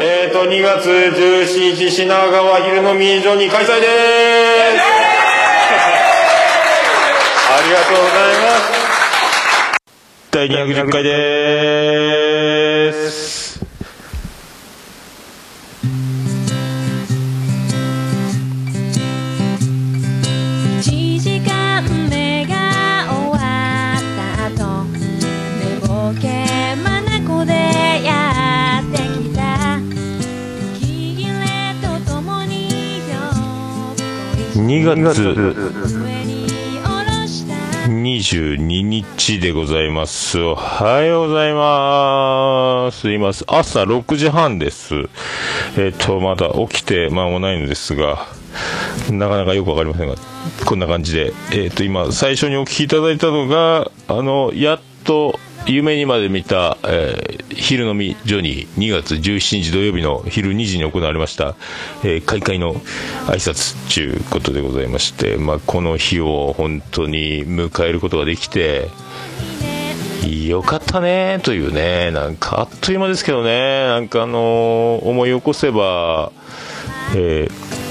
えっ、と、2月17日、品川昼のミージョに開催ですありがとうございます。第210回です。月22日でございます。おはようございます。います。朝6時半です。えっ、と、まだ起きて間もないのですが、なかなかよくわかりませんが、こんな感じで、えっ、と、今、最初にお聞きいただいたのが、あの、やっと、夢にまで見た、えー昼飲みジョニー2月17日土曜日の昼2時に行われました、えー開会の挨拶ということでございまして、まあ、この日を本当に迎えることができてよかったねというねなんかあっという間ですけどねなんかあのー思い起こせば、えー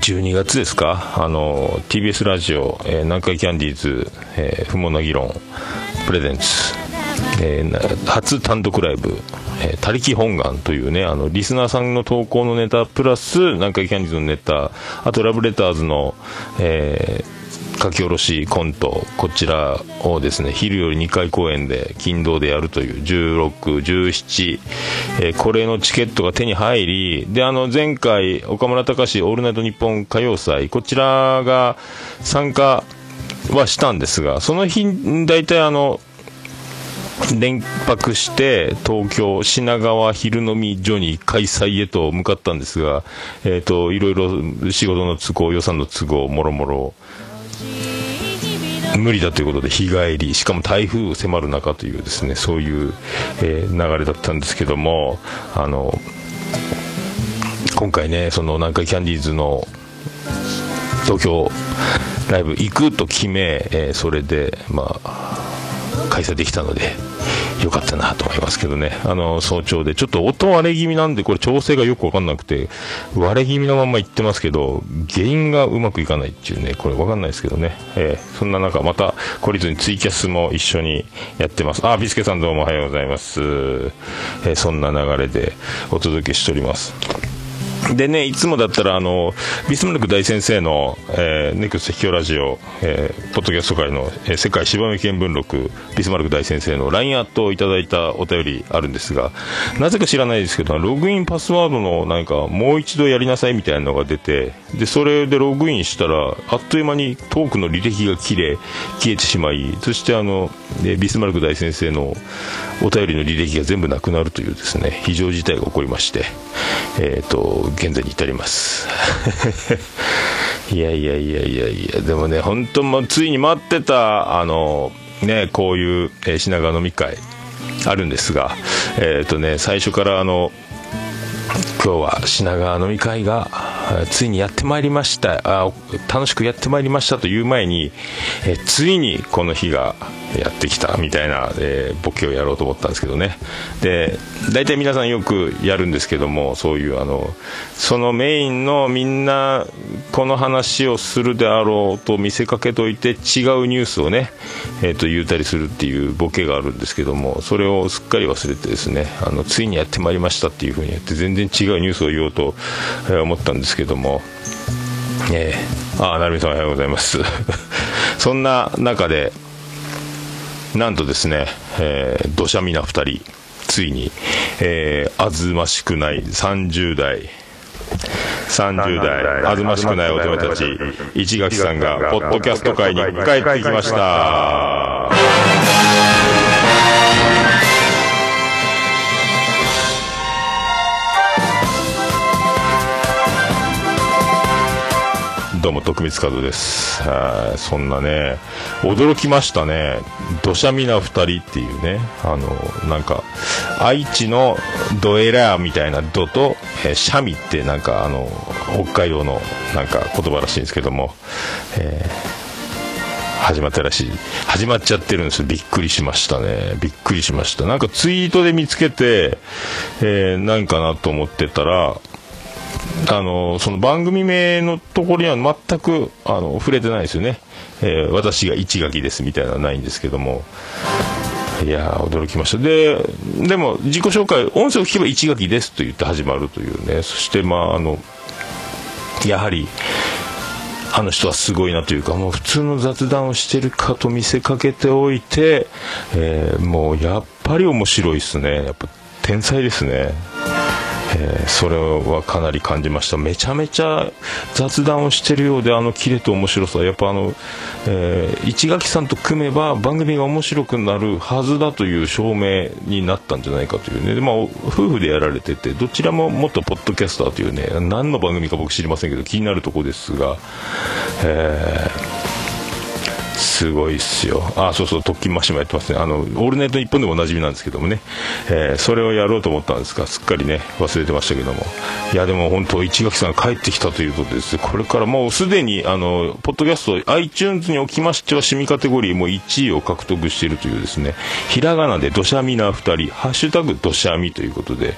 12月ですか、あの TBS ラジオ、えー南海キャンディーズ、えー不毛な議論プレゼンツ、えー初単独ライブ「えー他力本願」というねあのリスナーさんの投稿のネタプラス南海キャンディーズのネタ。あとラブレターズの、えー書き下ろしコント。こちらをですね昼より2回公演で金堂でやるという1617、えーこれのチケットが手に入りであの前回岡村隆史オールナイトニッポン歌謡祭。こちらが参加はしたんですがその日大体あの連泊して東京品川昼飲み所に開催へと向かったんですが、えー、といろいろ仕事の都合予算の都合もろもろ無理だということで日帰りしかも台風迫る中というですねそういう、えー流れだったんですけどもあの今回ねその南海キャンディーズの東京ライブ行くと決め、えーそれでまあ開催できたのでよかったなと思いますけどね。あの早朝でちょっと音割れ気味なんでこれ調整がよく分かんなくて割れ気味のまま行ってますけど原因がうまくいかないっていうねこれ分かんないですけどね、えーそんな中また懲りずにツイキャスも一緒にやってます。あビスケさんどうもおはようございます、えーそんな流れでお届けしております。でね、いつもだったら、あの、ビスマルク大先生の、えーネクスト秘境ラジオ、えーポッドキャスト界の、えー世界芝目見聞録、ビスマルク大先生の LINE アットをいただいたお便りあるんですが、なぜか知らないですけど、ログインパスワードのなんか、もう一度やりなさいみたいなのが出て、で、それでログインしたら、あっという間にトークの履歴が切れ、消えてしまい、そしてあの、えビスマルク大先生のお便りの履歴が全部なくなるというですね、非常事態が起こりまして、えっ、と、現在に至ります。いやいやいやいやいや、でもね、本当もついに待ってた、あの、ね、こういう、えー品川飲み会、あるんですが、えっ、とね、最初からあの、今日は品川飲み会がついにやってまいりましたあ楽しくやってまいりましたという前にえついにこの日がやってきたみたいな、えーボケをやろうと思ったんですけどね。で大体皆さんよくやるんですけどもそういうあのそのメインのみんなこの話をするであろうと見せかけといて違うニュースをね、えー、と言うたりするっていうボケがあるんですけどもそれをすっかり忘れてですねあのついにやってまいりましたっていうふうにやって全然違うニュースを言おうとえ思ったんですけどもえー、ああ成美さんおはようございます。そんな中でなんとですね、えー、土砂みな2人ついに、えー、あずましくない30代。30代あずましくない乙女たち。市垣さんがポッドキャスト界に帰ってきましたどうも徳光和です。はいそんなね驚きましたね。土砂みな2人っていうねあのなんか愛知のドエラーみたいなドと、えーシャミってなんかあの北海道のなんか言葉らしいんですけども、えー始まったらしい。始まっちゃってるんですよ。びっくりしましたね。びっくりしました。なんかツイートで見つけて、えー、何かなと思ってたらあのその番組名のところには全くあの触れてないですよね、えー、私が一垣ですみたいなのはないんですけども。いや驚きました。ででも自己紹介音声を聞けば一垣ですと言って始まるというね。そしてまああのやはりあの人はすごいなというかもう普通の雑談をしてるかと見せかけておいて、えー、もうやっぱり面白いですね。やっぱ天才ですね。えー、それはかなり感じました。めちゃめちゃ雑談をしてるようであのキレと面白さやっぱあの、えー、市垣さんと組めば番組が面白くなるはずだという証明になったんじゃないかというね。で、まあ、夫婦でやられててどちらも元ポッドキャスターというね何の番組か僕知りませんけど気になるとこですが、えーすごいっすよ。あ、そうそう、特勤マッシュもやってますね。あの、オールナイト日本でもおなじみなんですけどもね、えー、それをやろうと思ったんですが、すっかりね、忘れてましたけども。いや、でも本当、市垣さん帰ってきたということです。これからもうすでに、あの、ポッドキャスト、iTunes におきましては、趣味カテゴリーも1位を獲得しているというですね、ひらがなでどしゃみな2人、ハッシュタグどしゃみということで、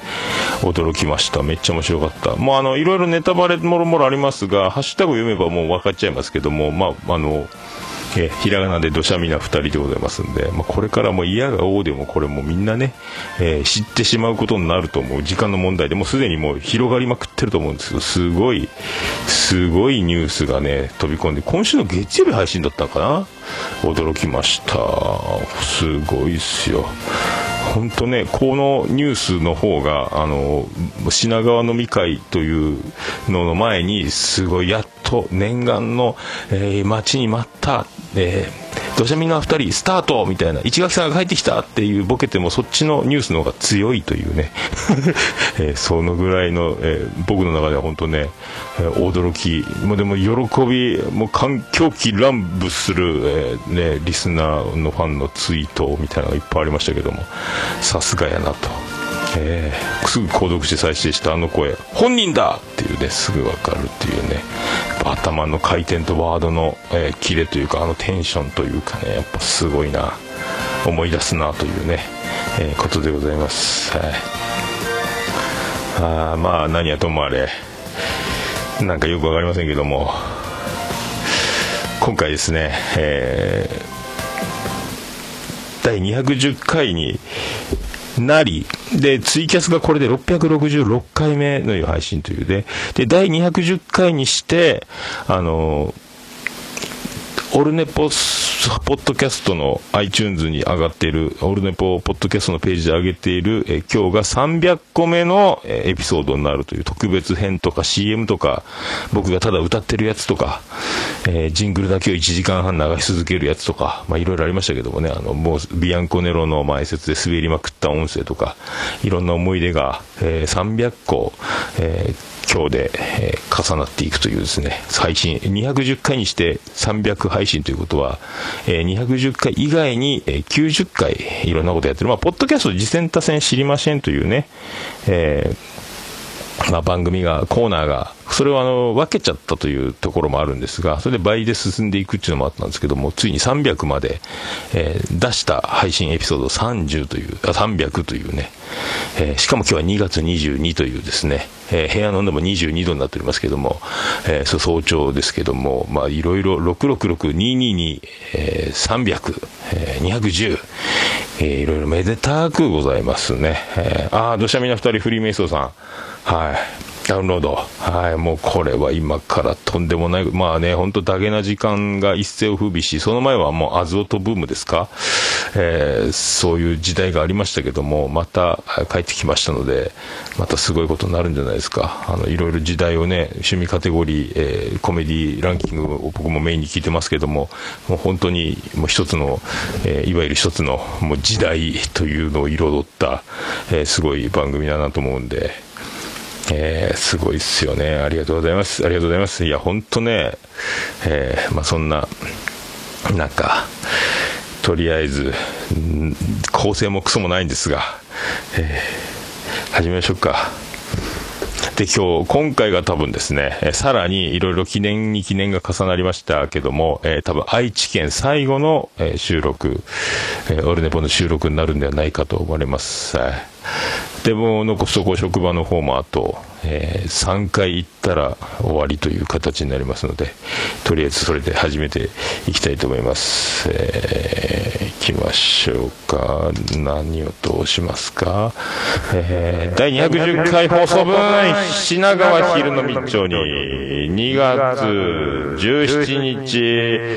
驚きました。めっちゃ面白かった。もうあの、いろいろネタバレもろもろありますが、ハッシュタグ読めばもう分かっちゃいますけども、まあ、あの、えひらがなでどしゃみな2人でございますんで、まあ、これからも嫌が王でもこれもみんなね、えー、知ってしまうことになると思う。時間の問題でもすでにもう広がりまくってると思うんですけどすごいすごいニュースがね飛び込んで今週の月曜日配信だったのかな？驚きました。すごいっすよ。本当ね、このニュースの方が、あの、品川飲み会というのの前に、すごい、やっと念願の、えー、待ちに待った、えー、土砂民の2人スタートみたいな市垣さんが帰ってきたっていうボケてもそっちのニュースの方が強いというね、えー、そのぐらいの、えー、僕の中では本当ね、えー、驚きもうでも喜びもう狂気乱舞する、え、ね、リスナーのファンのツイートみたいなのがいっぱいありましたけどもさすがやなと。えー、すぐ購読して再生したあの声。本人だっていうねすぐ分かるっていうね。頭の回転とワードの、えー、キレというかあのテンションというかねやっぱすごいな思い出すなというね、えー、ことでございます、はい、あまあ何やともあれなんかよく分かりませんけども今回ですね、えー、第210回になり、で、ツイキャスがこれで666回目の配信というで、で、第210回にして、あの、オルネポスポッドキャストの iTunes に上がっている、オールネポポッドキャストのページで上げている、え今日が300個目の、エピソードになるという特別編とか CM とか、僕がただ歌ってるやつとか、えー、ジングルだけを1時間半流し続けるやつとか、まあいろいろありましたけどもね、あの、もうビアンコネロの前説で滑りまくった音声とか、いろんな思い出が、えー、300個、えー今日で、えー、重なっていくというですね、配信、210回にして300配信ということは、えー、210回以外に、えー、90回いろんなことやってる。まあ、ポッドキャスト次戦多戦知りませんというね、えー、まあ、番組が、コーナーがそれをあの分けちゃったというところもあるんですが、それで倍で進んでいくっていうのもあったんですけども、ついに300まで、えー、出した配信エピソード30という、あ300というね、えー、しかも今日は2月22というですね、えー、部屋の温度も22度になっておりますけども、えー、早朝ですけども、まあ、いろいろ666222え300え210、え、いろいろめでたくございますね。えー、ああ、土砂みな2人フリーメイソーさん。はい。ダウンロード。はい、もうこれは今からとんでもない、まあね、本当ダゲな時間が一世を風靡し、その前はもうアズオトブームですか、えー、そういう時代がありましたけども、また帰ってきましたので、またすごいことになるんじゃないですか。あの、いろいろ時代をね、趣味カテゴリー、えー、コメディランキングを僕もメインに聞いてますけども、もう本当にもう一つの、えー、いわゆる一つのもう時代というのを彩った、え、すごい番組だなと思うんで、えー、すごいっすよね。ありがとうございます。ありがとうございます。いや、ほんとね、えー、まあ、そんな、なんか、とりあえず、構成もクソもないんですが、えー、始めましょうか。で、今日、今回が多分ですね、えさらにいろいろ記念に記念が重なりましたけども、えー多分愛知県最後の、え収録、えーオルネポの収録になるんではないかと思われます。はいでも、残そこ職場の方もあと、え3回行ったら終わりという形になりますので、とりあえずそれで始めていきたいと思います。えー、行きましょうか。何をどうしますか？えー、第210回放送分、品川昼の密丁に、2月17日、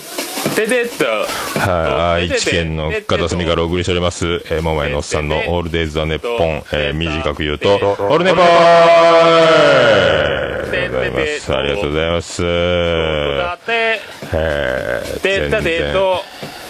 てっと。はい、愛知県の片隅からお送りしております、えー、桃井のおっさんのオールデイズ・ザ・ネッポン、えー、短く言うと、オールネポーありがとうございます。ありがとうございます。えー、全然。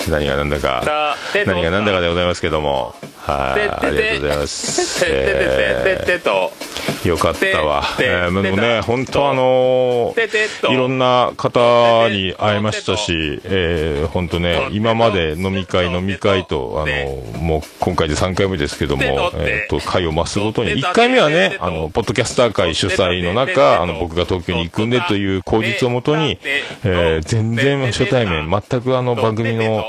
何が何だか、何が何だかでございますけども、はい、ありがとうございます。えー、よかったわ。えー、でもね、本当あのー、いろんな方に会えましたし、えー、本当ね、今まで飲み会、飲み会と、あのー、もう今回で3回目ですけども、えっ、と、会を増すごとに、1回目はね、あの、ポッドキャスター会主催の中、あの、僕が東京に行くんでという口実をもとに、えー、全然初対面、全くあの番組の、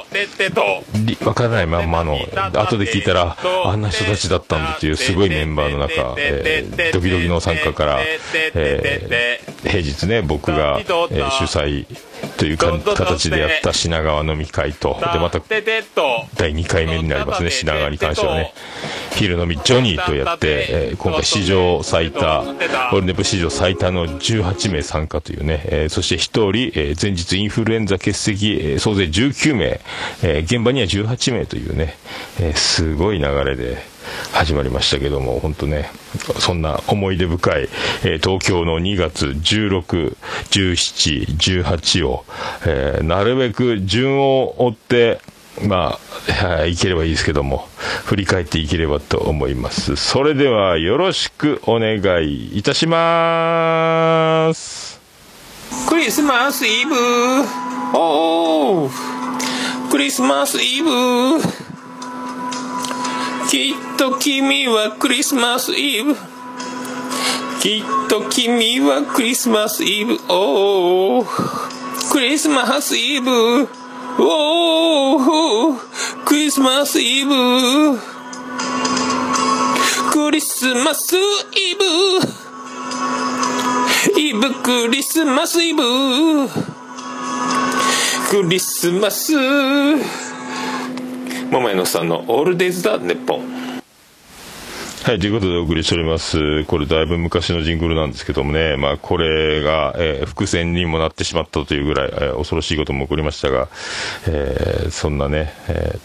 わからないまんまの、後で聞いたら、あんな人たちだったんだっていうすごいメンバーの中、えー、ドキドキの参加から、えー、平日ね、僕が、えー、主催というか形でやった品川飲み会と、で、また、第2回目になりますね、品川に関してはね。昼飲みジョニーとやって、えー、今回史上最多、オールネプ史上最多の18名参加というね、えー、そして1人、えー、前日インフルエンザ欠席、えー、総勢19名、えー、現場には18名というね、えー、すごい流れで、始まりましたけども、本当ね、そんな思い出深い、えー、東京の2月16、17、18を、えー、なるべく順を追って、まあ、い、ければいいですけども、振り返っていければと思います。それでは、よろしくお願いいたします。クリスマスイブおークリスマスイブきっと君はクリスマスイブ。きっと君はクリスマスイブ。おおクリスマスイブ。おおクリスマスイブ。クリスマスイブ。イブクリスマスイブ。クリスマス。桃屋のさんのオールデイズザネッポンはい、ということでお送りしております。これだいぶ昔のジングルなんですけどもね、まあこれが、えー、伏線にもなってしまったというぐらい、えー、恐ろしいことも起こりましたが、えー、そんなね、え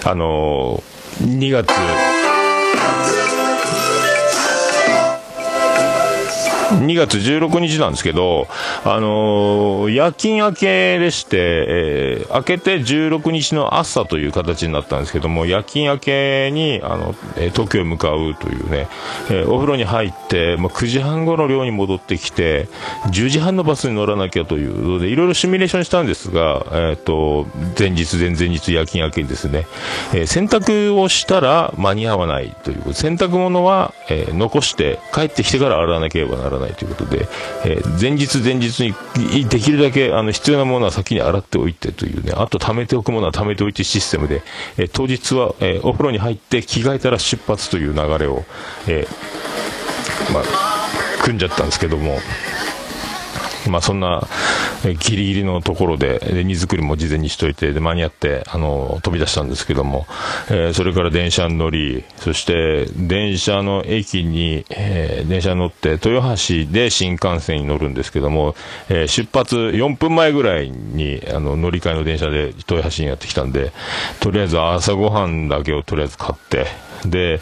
ー、あのー、2月、2月16日なんですけど、あのー、夜勤明けでして、えー、明けて16日の朝という形になったんですけども、夜勤明けに、あの、えー、東京へ向かうというね、えお風呂に入って、まあ、9時半頃寮に戻ってきて、10時半のバスに乗らなきゃというので、いろいろシミュレーションしたんですが、えっ、と、前日、前々日夜勤明けにですね、え洗濯をしたら間に合わないという、洗濯物は、え残して帰ってきてから洗わなければならない。ないということで、えー、前日前日にできるだけあの必要なものは先に洗っておいてというね、あと貯めておくものは貯めておいてシステムで、えー、当日は、え、お風呂に入って着替えたら出発という流れを、えまあ、組んじゃったんですけども、まあそんな、えギリギリのところで、で荷造りも事前にしといて、で間に合って、あの、飛び出したんですけども、えー、それから電車に乗り、そして電車の駅に、えー、電車に乗って、豊橋で新幹線に乗るんですけども、えー、出発4分前ぐらいに、あの、乗り換えの電車で豊橋にやってきたんで、とりあえず朝ごはんだけをとりあえず買って、で、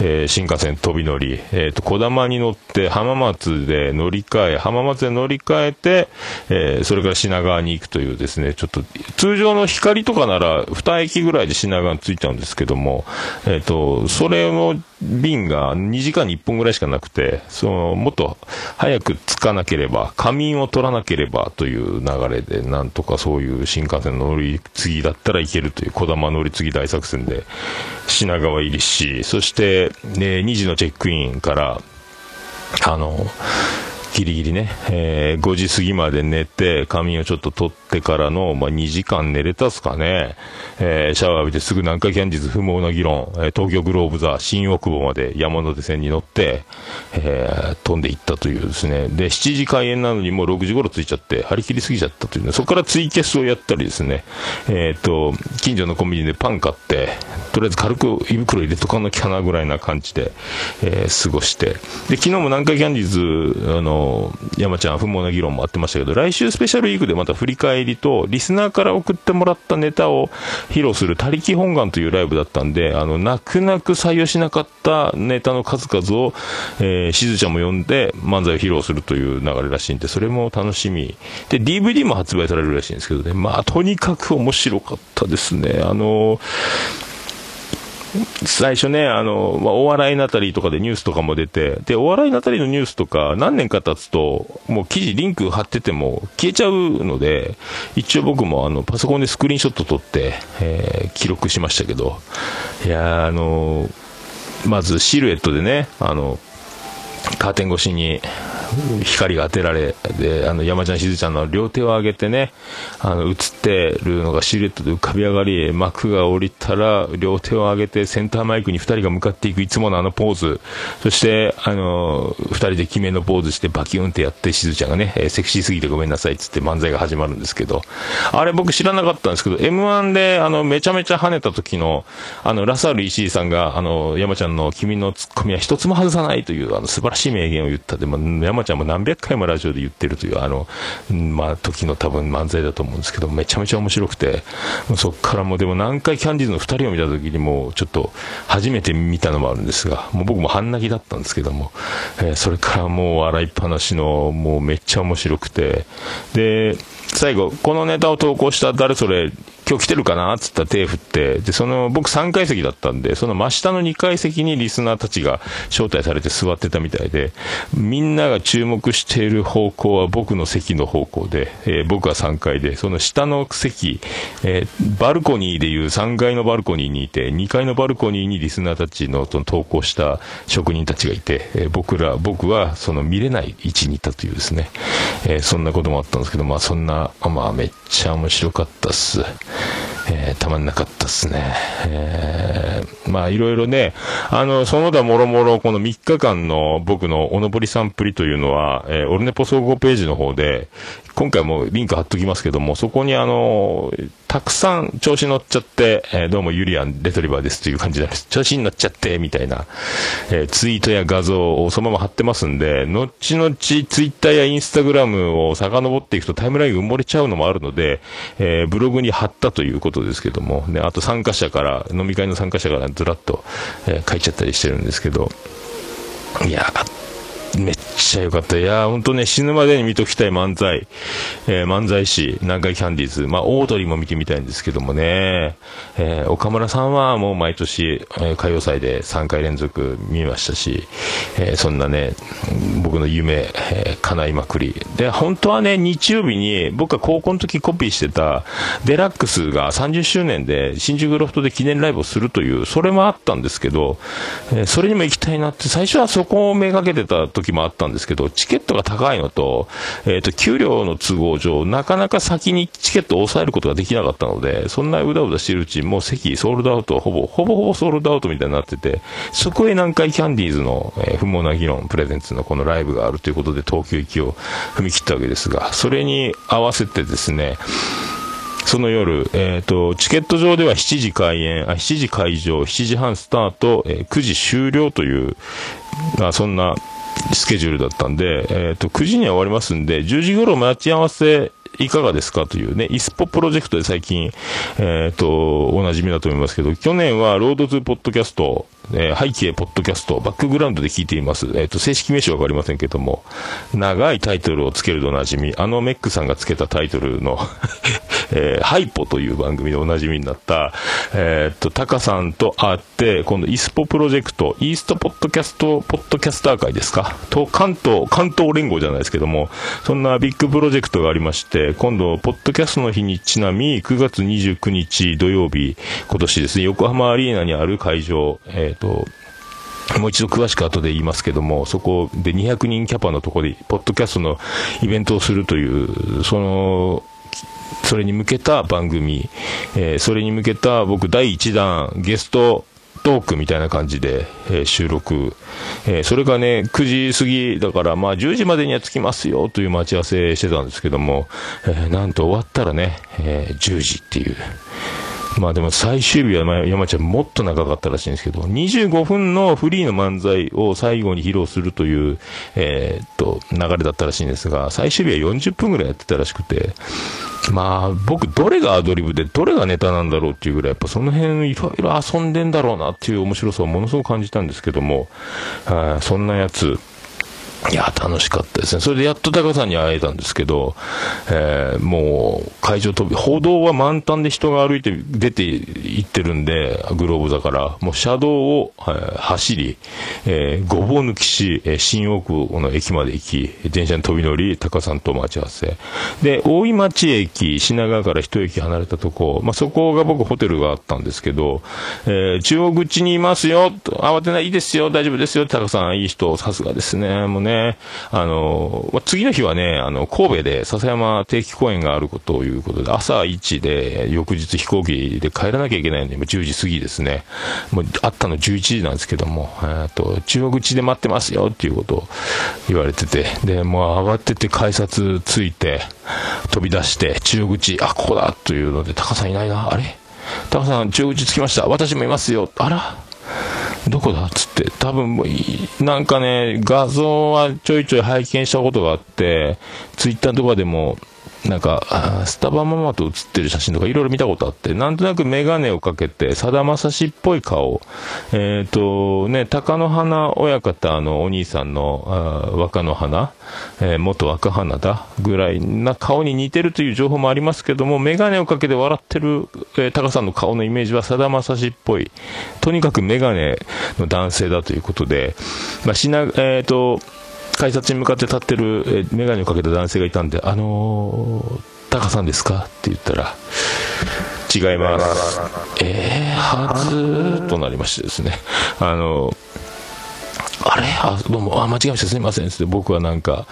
えー新幹線飛び乗り、えっ、と、小玉に乗って浜松で乗り換え、浜松で乗り換えて、えーそれから品川に行くというですね、ちょっと、通常の光とかなら2駅ぐらいで品川に着いちゃうんですけども、えっ、と、それを便が2時間に1本ぐらいしかなくて、その、もっと早く着かなければ、仮眠を取らなければという流れで、なんとかそういう新幹線の乗り継ぎだったらいけるという、小玉乗り継ぎ大作戦で、品川入りし、そして、ね、2時のチェックインから、あの、ギリギリね、えー5時過ぎまで寝て、仮眠をちょっと取ってからの、まあ、2時間寝れたっすかね、えーシャワー浴びてすぐ南海キャンディーズ不毛な議論、えー東京グローブ座新大久保まで山手線に乗って、えー飛んでいったというですね、で、7時開演なのにもう6時頃着いちゃって、張り切りすぎちゃったというね、そこからツイキャスをやったりですね、えっ、と、近所のコンビニでパン買って、とりあえず軽く胃袋入れとかなきゃなぐらいな感じで、えー過ごして。で、昨日も南海キャンディーズ、あの、山ちゃん不毛な議論もあってましたけど、来週スペシャルウィークでまた振り返りと、リスナーから送ってもらったネタを披露する、他力本願というライブだったんで、あの、泣く泣く採用しなかったネタの数々を、えーしずちゃんも呼んで漫才を披露するという流れらしいんで、それも楽しみ。で、DVD も発売されるらしいんですけどね、まあ、とにかく面白かったですね。あの最初ね、あの、まあ、お笑いなたりとかでニュースとかも出て、で、お笑いなたりのニュースとか何年か経つと、もう記事リンク貼ってても消えちゃうので、一応僕もあの、パソコンでスクリーンショット撮って、えー記録しましたけど、いやあのまずシルエットでね、あの、カーテン越しに光が当てられ、で、あの、山ちゃんしずちゃんの両手を上げてね、あの、映ってるのがシルエットで浮かび上がり、幕が降りたら、両手を上げてセンターマイクに二人が向かっていくいつものあのポーズ、そして、あの、二人で決めのポーズしてバキュンってやって、しずちゃんがね、えーセクシーすぎてごめんなさいっつって漫才が始まるんですけど、あれ僕知らなかったんですけど、M1 で、あの、めちゃめちゃ跳ねた時の、あの、ラサール石井さんが、あの、山ちゃんの君のツッコミは一つも外さないという、あの、素晴らしい名言を言った。で、まあ、山ちゃんも何百回もラジオで言ってるという、あの、まあ、時の多分漫才だと思うんですけど、めちゃめちゃ面白くて、そっからもでも何回キャンディーズの二人を見た時にもうちょっと初めて見たのもあるんですが、もう僕も半泣きだったんですけども、えーそれからもう笑いっぱなしの、もうめっちゃ面白くて、で、最後、このネタを投稿した誰それ、今日来てるかな？っつったら手振って、で、その、僕3階席だったんで、その真下の2階席にリスナーたちが招待されて座ってたみたいで、みんなが注目している方向は僕の席の方向で、えー僕は3階で、その下の席、えーバルコニーでいう3階のバルコニーにいて、2階のバルコニーにリスナーたちのその投稿した職人たちがいて、えー僕ら、僕はその見れない位置にいたというですね、えそんなこともあったんですけど、まあそんな、まあめっちゃ面白かったっす。えーたまんなかったっすね。えーまあいろいろね、あの、その他もろもろこの3日間の僕のおのぼりサンプリというのは、えーオルネポ総合ページの方で、今回もリンク貼っときますけども、そこにあの、たくさん調子乗っちゃって、えーどうもユリアンレトリバーですという感じなんです、調子に乗っちゃって、みたいな、えーツイートや画像をそのまま貼ってますんで、後々ツイッターやインスタグラムを遡っていくとタイムラインが埋もれちゃうのもあるので、えーブログに貼ったということですけども、ね、あと参加者から、飲み会の参加者からずらっと、え書いちゃったりしてるんですけど、いやめっちゃ良かった。いやー、ほんとね、死ぬまでに見ときたい漫才。えー漫才師、南海キャンディーズ。まあ、オードリーも見てみたいんですけどもね。えー岡村さんはもう毎年、えー歌謡祭で3回連続見ましたし、えーそんなね、僕の夢、えー叶いまくり。で、本当はね、日曜日に、僕が高校の時コピーしてた、デラックスが30周年で、新宿ロフトで記念ライブをするという、それもあったんですけど、えーそれにも行きたいなって、最初はそこをめがけてた時もあったんですけど、チケットが高いのと、えっ、と、給料の都合上、なかなか先にチケットを抑えることができなかったので、そんなうだうだしてるうちに、もう席ソールドアウト、ほぼ、ほぼほぼソールドアウトみたいになってて、そこへ南海キャンディーズの、えー不毛な議論プレゼンツのこのライブがあるということで、東京行きを踏み切ったわけですが、それに合わせてですね、その夜、えっ、と、チケット上では7時開演、あ、7時会場、7時半スタート、えー9時終了という、あそんなスケジュールだったんで、えっ、と、9時には終わりますんで、10時頃待ち合わせ、いかがですかというね、イスポプロジェクトで最近、えっ、と、おなじみだと思いますけど、去年はロードツーポッドキャストえー背景ポッドキャスト、バックグラウンドで聞いています。えっ、と、正式名称わかりませんけども、長いタイトルをつけるとおなじみ、あのメックさんがつけたタイトルの、えーハイポという番組でおなじみになった、えっ、と、タカさんと会って、今度、イスポプロジェクト、イーストポッドキャスト、ポッドキャスター会ですか？と、関東、関東連合じゃないですけども、そんなビッグプロジェクトがありまして、今度、ポッドキャストの日にちなみ、9月29日土曜日、今年ですね、横浜アリーナにある会場、えっ、と、もう一度詳しく後で言いますけども、そこで200人キャパのところで、ポッドキャストのイベントをするという、その、それに向けた番組、えーそれに向けた僕第1弾ゲストトークみたいな感じで、えー収録、えーそれがね、9時過ぎだから、まあ10時までには着きますよという待ち合わせしてたんですけども、えーなんと終わったらね、え10時っていう。まあでも最終日は山ちゃんもっと長かったらしいんですけど、25分のフリーの漫才を最後に披露するという、えーっと、流れだったらしいんですが、最終日は40分ぐらいやってたらしくて、まあ僕どれがアドリブでどれがネタなんだろうっていうぐらい、やっぱその辺いろいろ遊んでんだろうなっていう面白さをものすごく感じたんですけども、はいそんなやつ、いや、楽しかったですね。それでやっと高さんに会えたんですけど、えーもう、会場飛び、歩道は満タンで人が歩いて出て行ってるんで、グローブだから、もう車道を、えー走り、えーごぼう抜きし、えー新大久保の駅まで行き、電車に飛び乗り、高さんと待ち合わせ。で、大井町駅、品川から一駅離れたとこ、まあ、そこが僕ホテルがあったんですけど、えー中央口にいますよ、慌てない、いいですよ、大丈夫ですよ、高さん、いい人、さすがですね、もうね、あの、まあ次の日はね、あの、神戸で笹山定期公演があることということで、朝1で、翌日飛行機で帰らなきゃいけないんで、10時過ぎですね。もう、あったの11時なんですけども、えーと、中央口で待ってますよっていうことを言われてて、で、もう慌てて改札着いて、飛び出して、中央口、あ、ここだというので、高さんいないな、あれ？高さん、中央口着きました。私もいますよ。あら？どこだっつって、多分もう、なんかね、画像はちょいちょい拝見したことがあって、ツイッターとかでも、なんか、スタバママと写ってる写真とかいろいろ見たことあって、なんとなくメガネをかけて、さだまさしっぽい顔、えっ、と、ね、鷹の花親方のお兄さんの、若の花、えー元若花だぐらいな顔に似てるという情報もありますけども、メガネをかけて笑ってる、えー、タカさんの顔のイメージはさだまさしっぽい。とにかくメガネの男性だということで、まあ、しな、えっ、と、改札に向かって立ってる、えー、メガネをかけた男性がいたんで、あのー、タカさんですか？って言ったら、違います。えー、はずとなりましてですね。あのあれ？あ、どうも、あ、間違えました。すみません。って僕はなんか、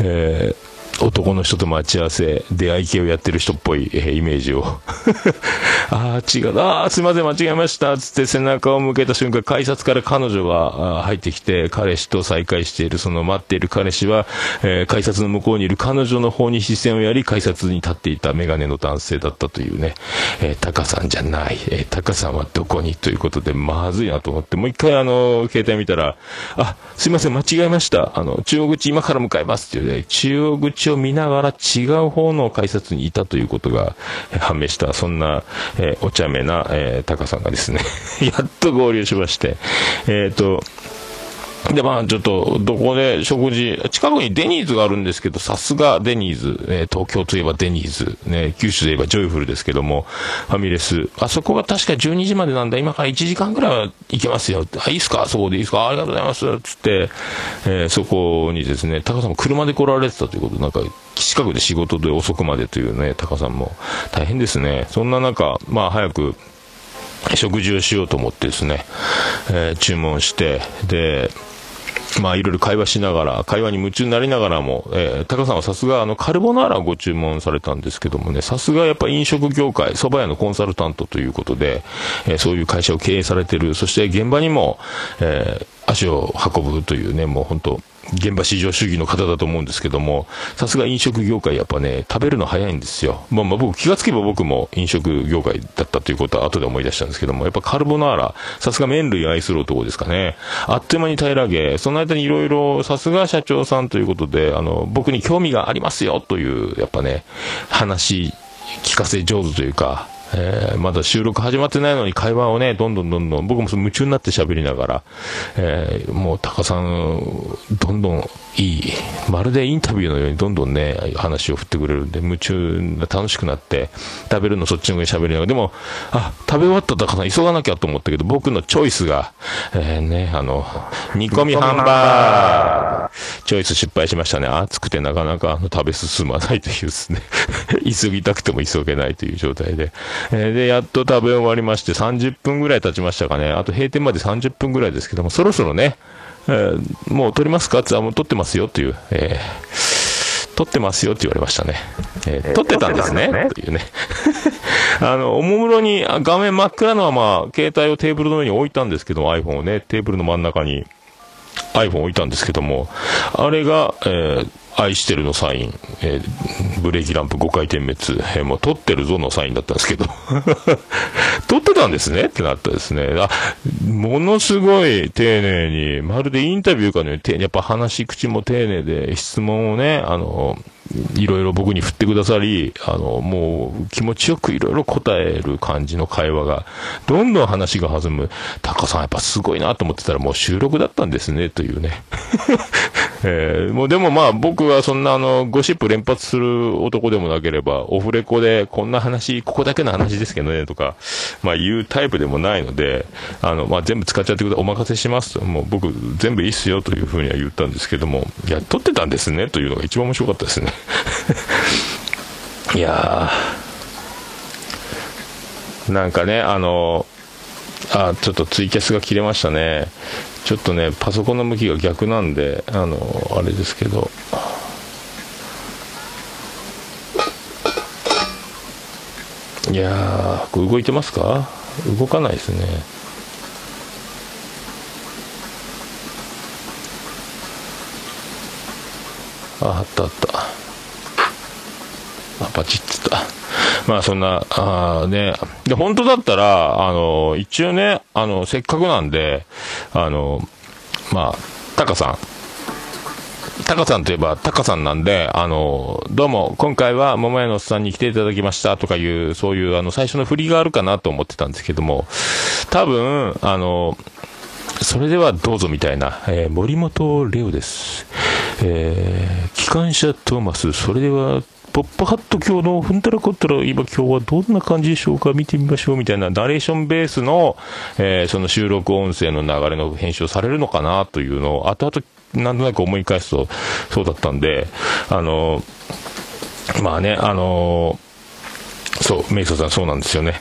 えー男の人と待ち合わせ、出会い系をやってる人っぽい、えイメージを。ああ、違う。ああ、すいません、間違えました。つって背中を向けた瞬間、改札から彼女が入ってきて、彼氏と再会している、その待っている彼氏は、えー改札の向こうにいる彼女の方に視線をやり、改札に立っていたメガネの男性だったというね、えータカさんじゃない、えータカさんはどこに？ということで、まずいなと思って、もう一回あの、携帯見たら、あ、すいません、間違えました。あの、中央口今から向かいますっていうね、中央口を見ながら違う方の改札にいたということが判明した、そんな、えーお茶目な、えータカさんがですね、やっと合流しまして、えっ、と、で、まあ、ちょっと、どこで食事、近くにデニーズがあるんですけど、さすがデニーズ、え東京といえばデニーズ、ね、九州で言えばジョイフルですけども、ファミレス、あそこが確か12時までなんだ、今から1時間ぐらいは行けますよ。あ、いいっすか？そこでいいっすか？ありがとうございます。つって、えーそこにですね、タカさんも車で来られてたということで、なんか、近くで仕事で遅くまでというね、タカさんも大変ですね。そんな中、まあ、早く、食事をしようと思ってですね、えー注文して、で、まあいろいろ会話しながら、会話に夢中になりながらも、えー、タカさんはさすがあのカルボナーラをご注文されたんですけどもね、さすがやっぱ飲食業界、蕎麦屋のコンサルタントということで、えーそういう会社を経営されてる、そして現場にも、えー足を運ぶというね、もう本当現場至上主義の方だと思うんですけども、さすが飲食業界やっぱね、食べるの早いんですよ。まあまあ僕気がつけば僕も飲食業界だったということは後で思い出したんですけども、やっぱカルボナーラ、さすが麺類愛する男ですかね。あっという間に平らげ、その間にいろいろ、さすが社長さんということで、あの、僕に興味がありますよという、やっぱね、話、聞かせ上手というか、えーまだ収録始まってないのに会話をね、どんどんどんどん、僕もその夢中になって喋りながら、えーもうタカさん、どんどんいい、まるでインタビューのようにどんどんね、話を振ってくれるんで、夢中楽しくなって、食べるのそっちの方に喋りながら、でも、あ、食べ終わったタカさ急がなきゃと思ったけど、僕のチョイスが、えーね、あの、煮込みハンバーグ、チョイス失敗しましたね。暑くてなかなか食べ進まないというですね、急ぎたくても急げないという状態で、えーで、やっと食べ終わりまして、30分ぐらい経ちましたかね。あと閉店まで30分ぐらいですけども、そろそろね、えーもう撮りますか？って言ったらもう撮ってますよという、えー撮ってますよって言われましたね。えー撮ってたんですね。というね。あの、おもむろにあ画面真っ暗のまま、携帯をテーブルの上に置いたんですけども、iPhone をね、テーブルの真ん中に iPhone 置いたんですけども、あれが、えー愛してるのサイン、えーブレーキランプ5回点滅、えーもう撮ってるぞのサインだったんですけど、撮ってたんですねってなったですね。あ、ものすごい丁寧に、まるでインタビューかのように、やっぱ話し口も丁寧で、質問をね、あの、いろいろ僕に振ってくださり、あの、もう気持ちよくいろいろ答える感じの会話が、どんどん話が弾む。タカさんやっぱすごいなと思ってたらもう収録だったんですね、というね。えーもうでもまあ僕はそんなあの、ゴシップ連発する男でもなければ、オフレコでこんな話、ここだけの話ですけどね、とか、まあ言うタイプでもないので、あの、まあ全部使っちゃってください、お任せしますと、もう僕全部いいっすよというふうには言ったんですけども、いや、撮ってたんですね、というのが一番面白かったですね。いやー、なんかね、あの、あ、ちょっとツイキャスが切れましたね。ちょっとね、パソコンの向きが逆なんで、あの、あれですけど。いやー、動いてますか？動かないですね。あ、あったあった。あ、パチッつった。まあそんな、あね。で、本当だったら、あの、一応ね、あの、せっかくなんで、あの、まあ、タカさん。タカさんといえばタカさんなんで、あの、どうも、今回は桃屋のおっさんに来ていただきましたとかいう、そういう、あの、最初の振りがあるかなと思ってたんですけども、多分、あの、それではどうぞみたいな、えー森本レオです。えー機関車トーマス、それでは、ポップハット今日のふんたらこったら今今日はどんな感じでしょうか？見てみましょうみたいなナレーションベースの、えーその収録音声の流れの編集をされるのかなというのを後々なんとなく思い返すとそうだったんで、あの、まあね、あのそう、メイソさんそうなんですよね。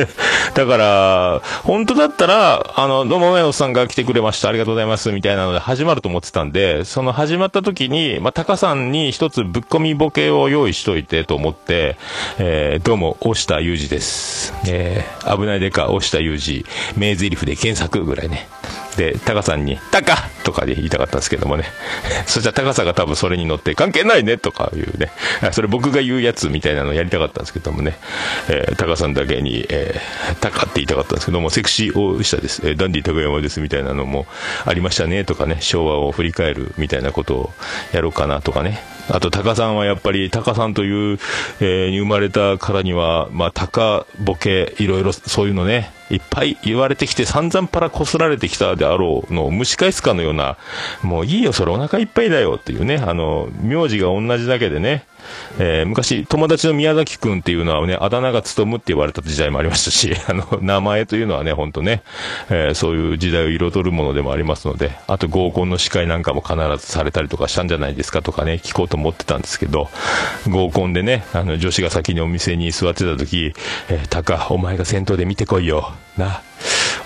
だから、本当だったら、あの、どうもメイソさんが来てくれました、ありがとうございます、みたいなので始まると思ってたんで、その始まった時に、まあ、タカさんに一つぶっ込みボケを用意しといてと思って、えー、どうも、押下裕二です。えー、危ないでか、押下裕二、名台詞で検索ぐらいね。で、タカさんに、タカとかで言いたかったんですけどもね。そしたらタカさんが多分それに乗って、関係ないねとかいうね。それ僕が言うやつみたいなのをやりたかったんですけどもね。えータカさんだけに、えータカって言いたかったんですけども、セクシー大下です。えーダンディ高山ですみたいなのもありましたねとかね。昭和を振り返るみたいなことをやろうかなとかね。あと、タカさんはやっぱり、タカさんという、えーに生まれたからには、まあ、タカボケ、いろいろそういうのね、いっぱい言われてきて散々パラこすられてきたであろうのを蒸し返すかのような、もういいよ、それお腹いっぱいだよっていうね、あの、名字が同じだけでね、えー昔、友達の宮崎くんっていうのはね、あだ名が務むって言われた時代もありましたし、あの、名前というのはね、ほんとね、えーそういう時代を彩るものでもありますので、あと合コンの司会なんかも必ずされたりとかしたんじゃないですかとかね、聞こうと思ってたんですけど、合コンでね、あの、女子が先にお店に座ってた時、えー、タカ、お前が先頭で見てこいよ。な。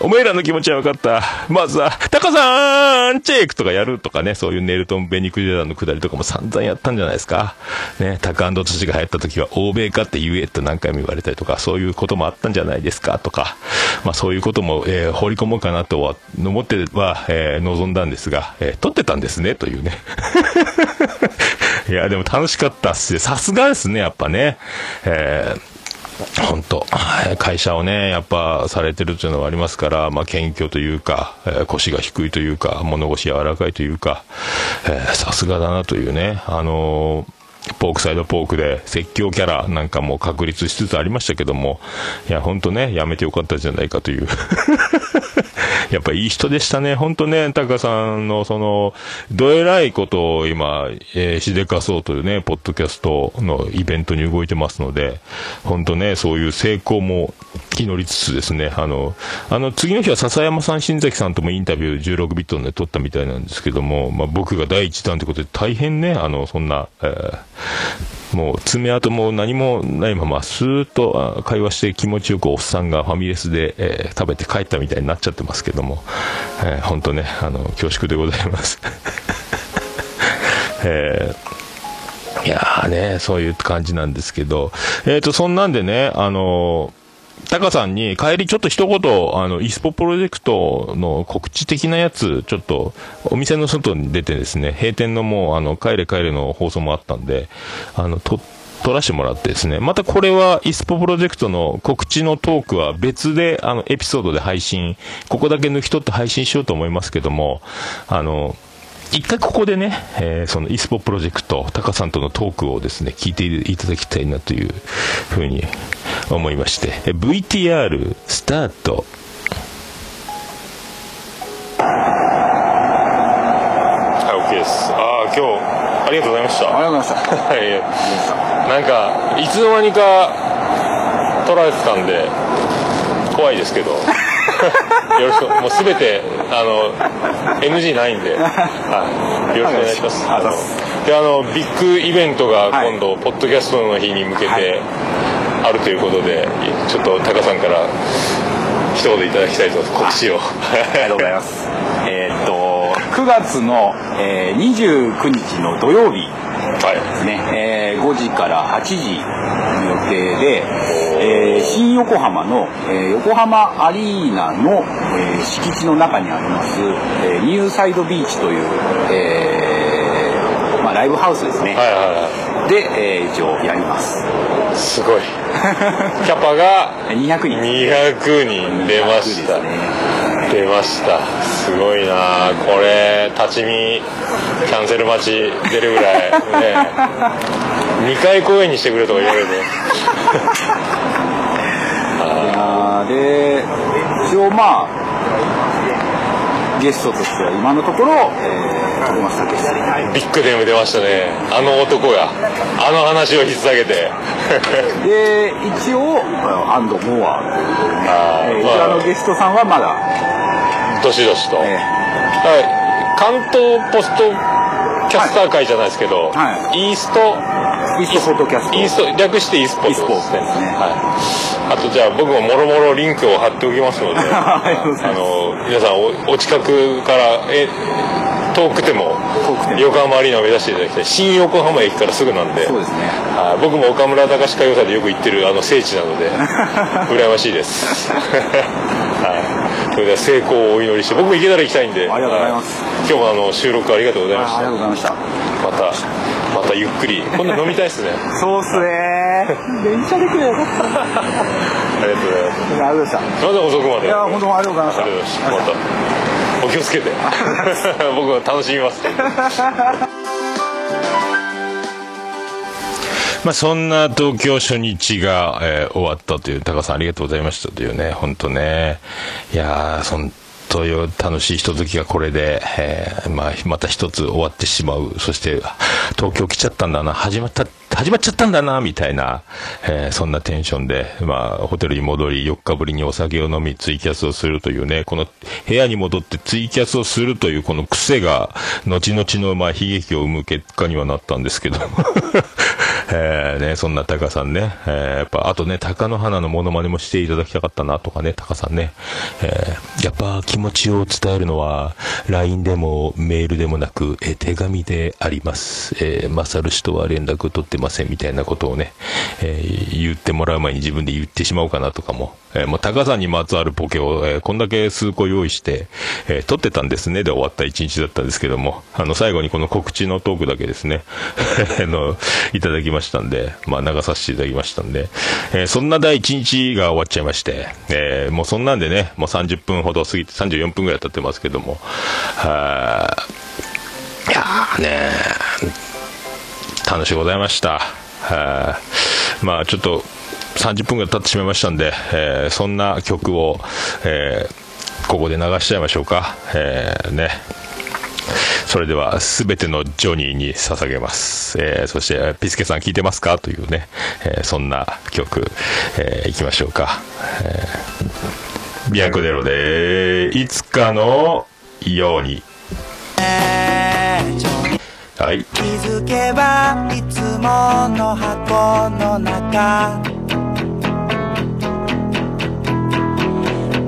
お前らの気持ちは分かった。まずは、タカさんチェックとかやるとかね、そういうネルトン・ベニクジェラのくだりとかも散々やったんじゃないですか。ね、タカトシが流行った時は、欧米かって言えって何回も言われたりとか、そういうこともあったんじゃないですかとか、まあそういうことも、えー放り込もうかなとは、思っては、えー望んだんですが、えー撮ってたんですね、というね。いや、でも楽しかったっす。さすがですね、やっぱね。えー本当会社をね、やっぱされてるというのはありますから、まあ、謙虚というか、えー腰が低いというか、物腰柔らかいというか、さすがだなというね、あのーポークサイドポークで説教キャラなんかも確立しつつありましたけども、いや、本当ね、やめてよかったじゃないかという。やっぱいい人でしたね。本当ね、タカさんのその、どえらいことを今、えーしでかそうというね、ポッドキャストのイベントに動いてますので、本当ね、そういう成功も祈りつつですね、あの、あの、次の日は笹山さん、新崎さんともインタビュー16ビットで撮ったみたいなんですけども、まあ僕が第一弾ということで大変ね、あの、そんな、えーもう爪痕も何もないまま、スーッと会話して気持ちよくおっさんがファミレスで、えー食べて帰ったみたいになっちゃってますけども、えー本当ね、あの、恐縮でございます。えーいやーね、そういう感じなんですけど、えっ、と、そんなんでね、あのタカさんに帰りちょっと一言、あの、イスポプロジェクトの告知的なやつ、ちょっとお店の外に出てですね、閉店のもう、あの、帰れ帰れの放送もあったんで、あの、と、撮らせてもらってですね、またこれはイスポプロジェクトの告知のトークは別で、あの、エピソードで配信、ここだけ抜き取って配信しようと思いますけども、あの、一回ここでね、えーそのイスポプロジェクト、タカさんとのトークをですね、聞いていただきたいなというふうに思いまして、え VTR スタート。はい、OK です。ああ、今日、ありがとうございました。ありがとうございました。はい、なんか、いつの間にか撮られてたんで、怖いですけど。よろしく、もうすべて、あの、NG ないんで、はい、よろしくお願いします。ああので、あの、ビッグイベントがはい今度、ポッドキャストの日に向けはいてあるということで、ちょっとタカさんから一言いただきたいと思います、告知を。ありがとうございます。えーっと、9月の、えー29日の土曜日はい。ですね、えー5時から8時の予定で、えー新横浜の、えー横浜アリーナの、えー敷地の中にあります、えーニューサイドビーチという、えーまあ、ライブハウスですね。はいはいはで、えー一応やります。い。すごい。キャパが200人。200人出ました。ね。出ましたすごいなあこれ立ち見キャンセル待ち出るぐらいね 2回公演にしてくれとか言われるあーで一応まあゲストとしては今のところ、えー、徳松武史さん。ビッグネーム出ましたね。あの男があの話を引っ提げて。で一応あアンド・モアというね、あーえーまあ。こちらのゲストさんはまだ、どしどしと、えはい。関東ポストキャスター会じゃないですけど、はイーストーイーストフォトキャスト。イースト略してイースポすですね。はい、あとじゃあ僕ももろもろリンクを貼っておきますので あの皆さんおお近くからえ遠くても横浜アリーナを目指していただきたい。新横浜駅からすぐなんで。そうですね。はい。僕も岡村隆史歌謡祭でよく行ってるあの聖地なので 羨ましいです。はいそれでは成功をお祈りして僕も行けたら行きたいんで。ありがとうございます。はい今日もあの収録ありがとうございましあありたがとうございました。またまたゆっくり。今度飲みたいですね。そうっすね。電車で来ればよ。かったありがとうございます。ありがとうございましたません遅くまでいや本当ありがとうございました。またお気をつけて。僕は楽しみますまあそんな東京初日が、えー終わったという高さんありがとうございましたというね本当ね。いやーそんという楽しいひとときがこれで、えーまあ、また一つ終わってしまう。そして東京来ちゃったんだな。始まった始まっちゃったんだなみたいな、えーそんなテンションで、まあ、ホテルに戻り4日ぶりにお酒を飲みツイキャスをするというねこの部屋に戻ってツイキャスをするというこの癖が後々のまあ悲劇を生む結果にはなったんですけど えね、そんなタカさんね、えーやっぱ、あとね、鷹の花のモノマネもしていただきたかったなとかね、タカさんね、えーやっぱ気持ちを伝えるのは、LINE でもメールでもなく、え手紙であります。えー、マサル氏とは連絡取ってませんみたいなことをね、えー言ってもらう前に自分で言ってしまおうかなとかも、えーもうタカさんにまつわるポケを、えーこんだけ数個用意して、えー撮ってたんですねで終わった一日だったんですけども、あの、最後にこの告知のトークだけですね、あの、いただきましたんで、まあ、流させていただきましたんで、えーそんな第一日が終わっちゃいまして、えーもうそんなんでね、もう30分ほど過ぎて、34分ぐらい経ってますけども、はーいやーね楽しゅうございました。はーまあちょっと30分ぐらい経ってしまいましたんで、えーそんな曲を、えーここで流しちゃいましょうか。えーね。それでは、すべてのジョニーに捧げます。えーそして、ピスケさん聞いてますか？というね、えそんな曲、えーいきましょうか。えービアンコネロで、いつかのように。はい。気づけばいつもの箱の中。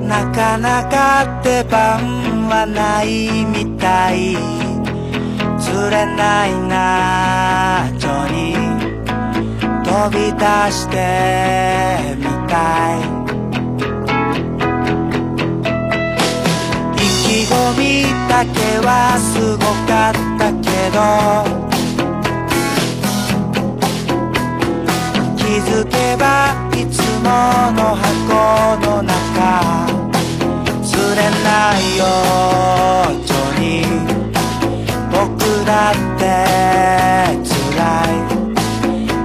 なかなか出番はないみたい。釣れないなジョニー。飛び出してみたい。意気込みだけはすごかったけど気づけばいつもの箱の中釣れないよジョニー僕だって辛い。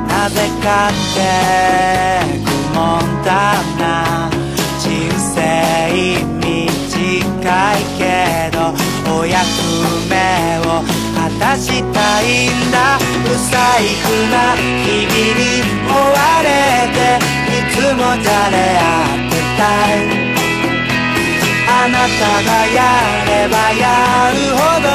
なぜかって愚問だな。人生短いけどお役目を果たしたいんだ。不細工な日々に追われていつもじゃれ合ってたい。あなたがやればやるほど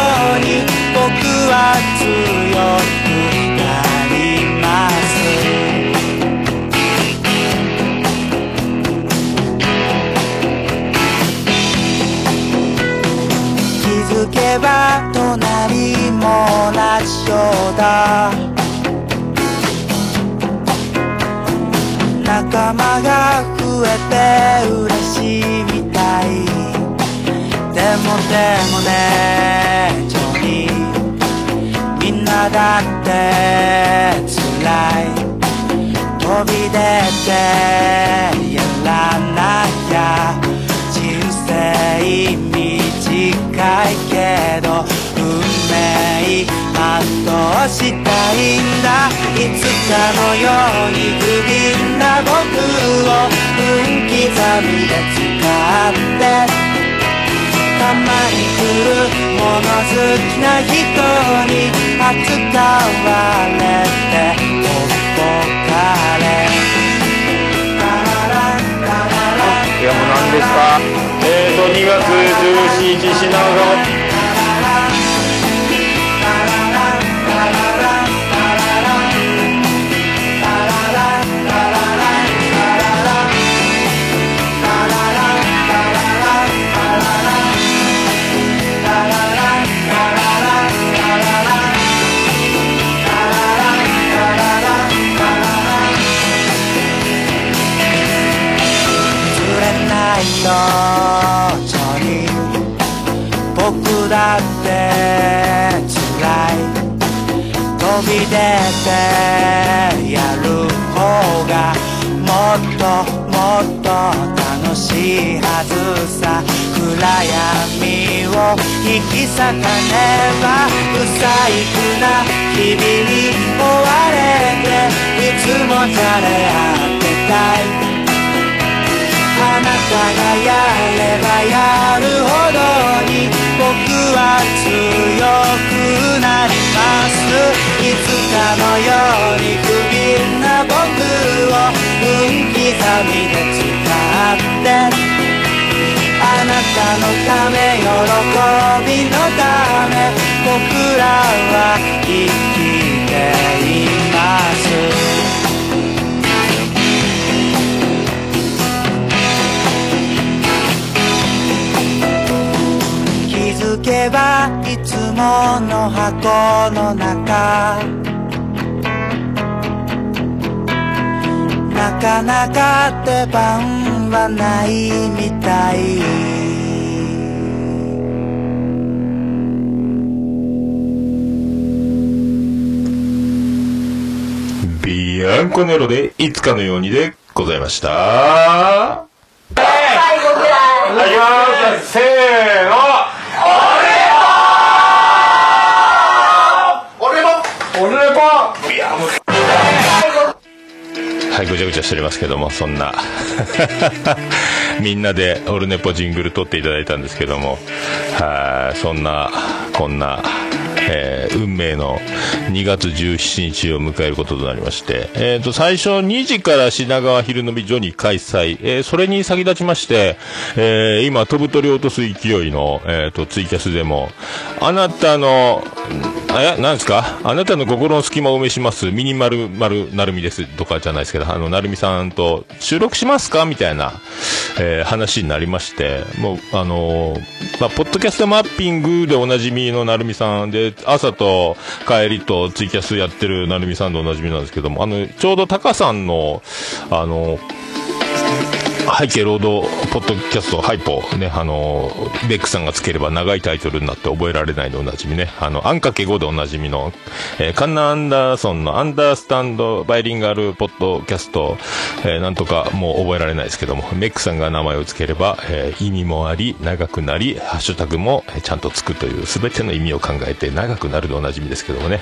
でもねジョニーみんなだって辛い。飛び出てやらなきゃ人生短いけど運命全うしたいんだ。いつかのように不憫な僕を分刻みで使って。まに来るもの好きな人に扱われてほっぽかれ。いやもう何ですか？えーと2月17日品川。ないよジョニー僕だって辛い。飛び出てやる方がもっともっと楽しいはずさ。暗闇を引き裂かねば不細工な日々に追われていつもじゃれ合ってたい。たがやればやるほどに僕は強くなります。いつかのように不憫な僕を分刻みで使って。あなたのため喜びのため僕らは生きていまいつもの箱の中。なかなか出番はないみたい。ビアンコネロでいつかのようにでございました。最後ぐらい。いきます。せーのこいやもうはいぐちゃぐちゃしておりますけどもそんな。みんなでオルネポジングル撮っていただいたんですけども。はそんなこんなえー運命の2月17日を迎えることとなりまして、えー、と最初2時から品川昼飲みジョニー開催、えーそれに先立ちまして、えー今飛ぶ鳥を落とす勢いの、えー、とツイキャスでもあなたのんあやなんですか？あなたの心の隙間を埋めしますミニマルマルなるみですとかじゃないですけどあのなるみさんと収録しますか？みたいな、えー話になりましてもうあのーまあ、ポッドキャストマッピングでおなじみのなるみさんで、朝と帰りとツイキャスやってるなるみさんでおなじみなんですけども、あの、ちょうどタカさんの、あの、背景ロードポッドキャストハイポね、あの、ベックさんがつければ長いタイトルになって覚えられないでおなじみね、あの、あんかけ語でおなじみの、えーカンナ・アンダーソンのアンダースタンドバイリンガルポッドキャスト、えーなんとかもう覚えられないですけども、メックさんが名前をつければ、えー意味もあり、長くなり、ハッシュタグもちゃんとつくという、すべての意味を考えて長くなるでおなじみですけどもね、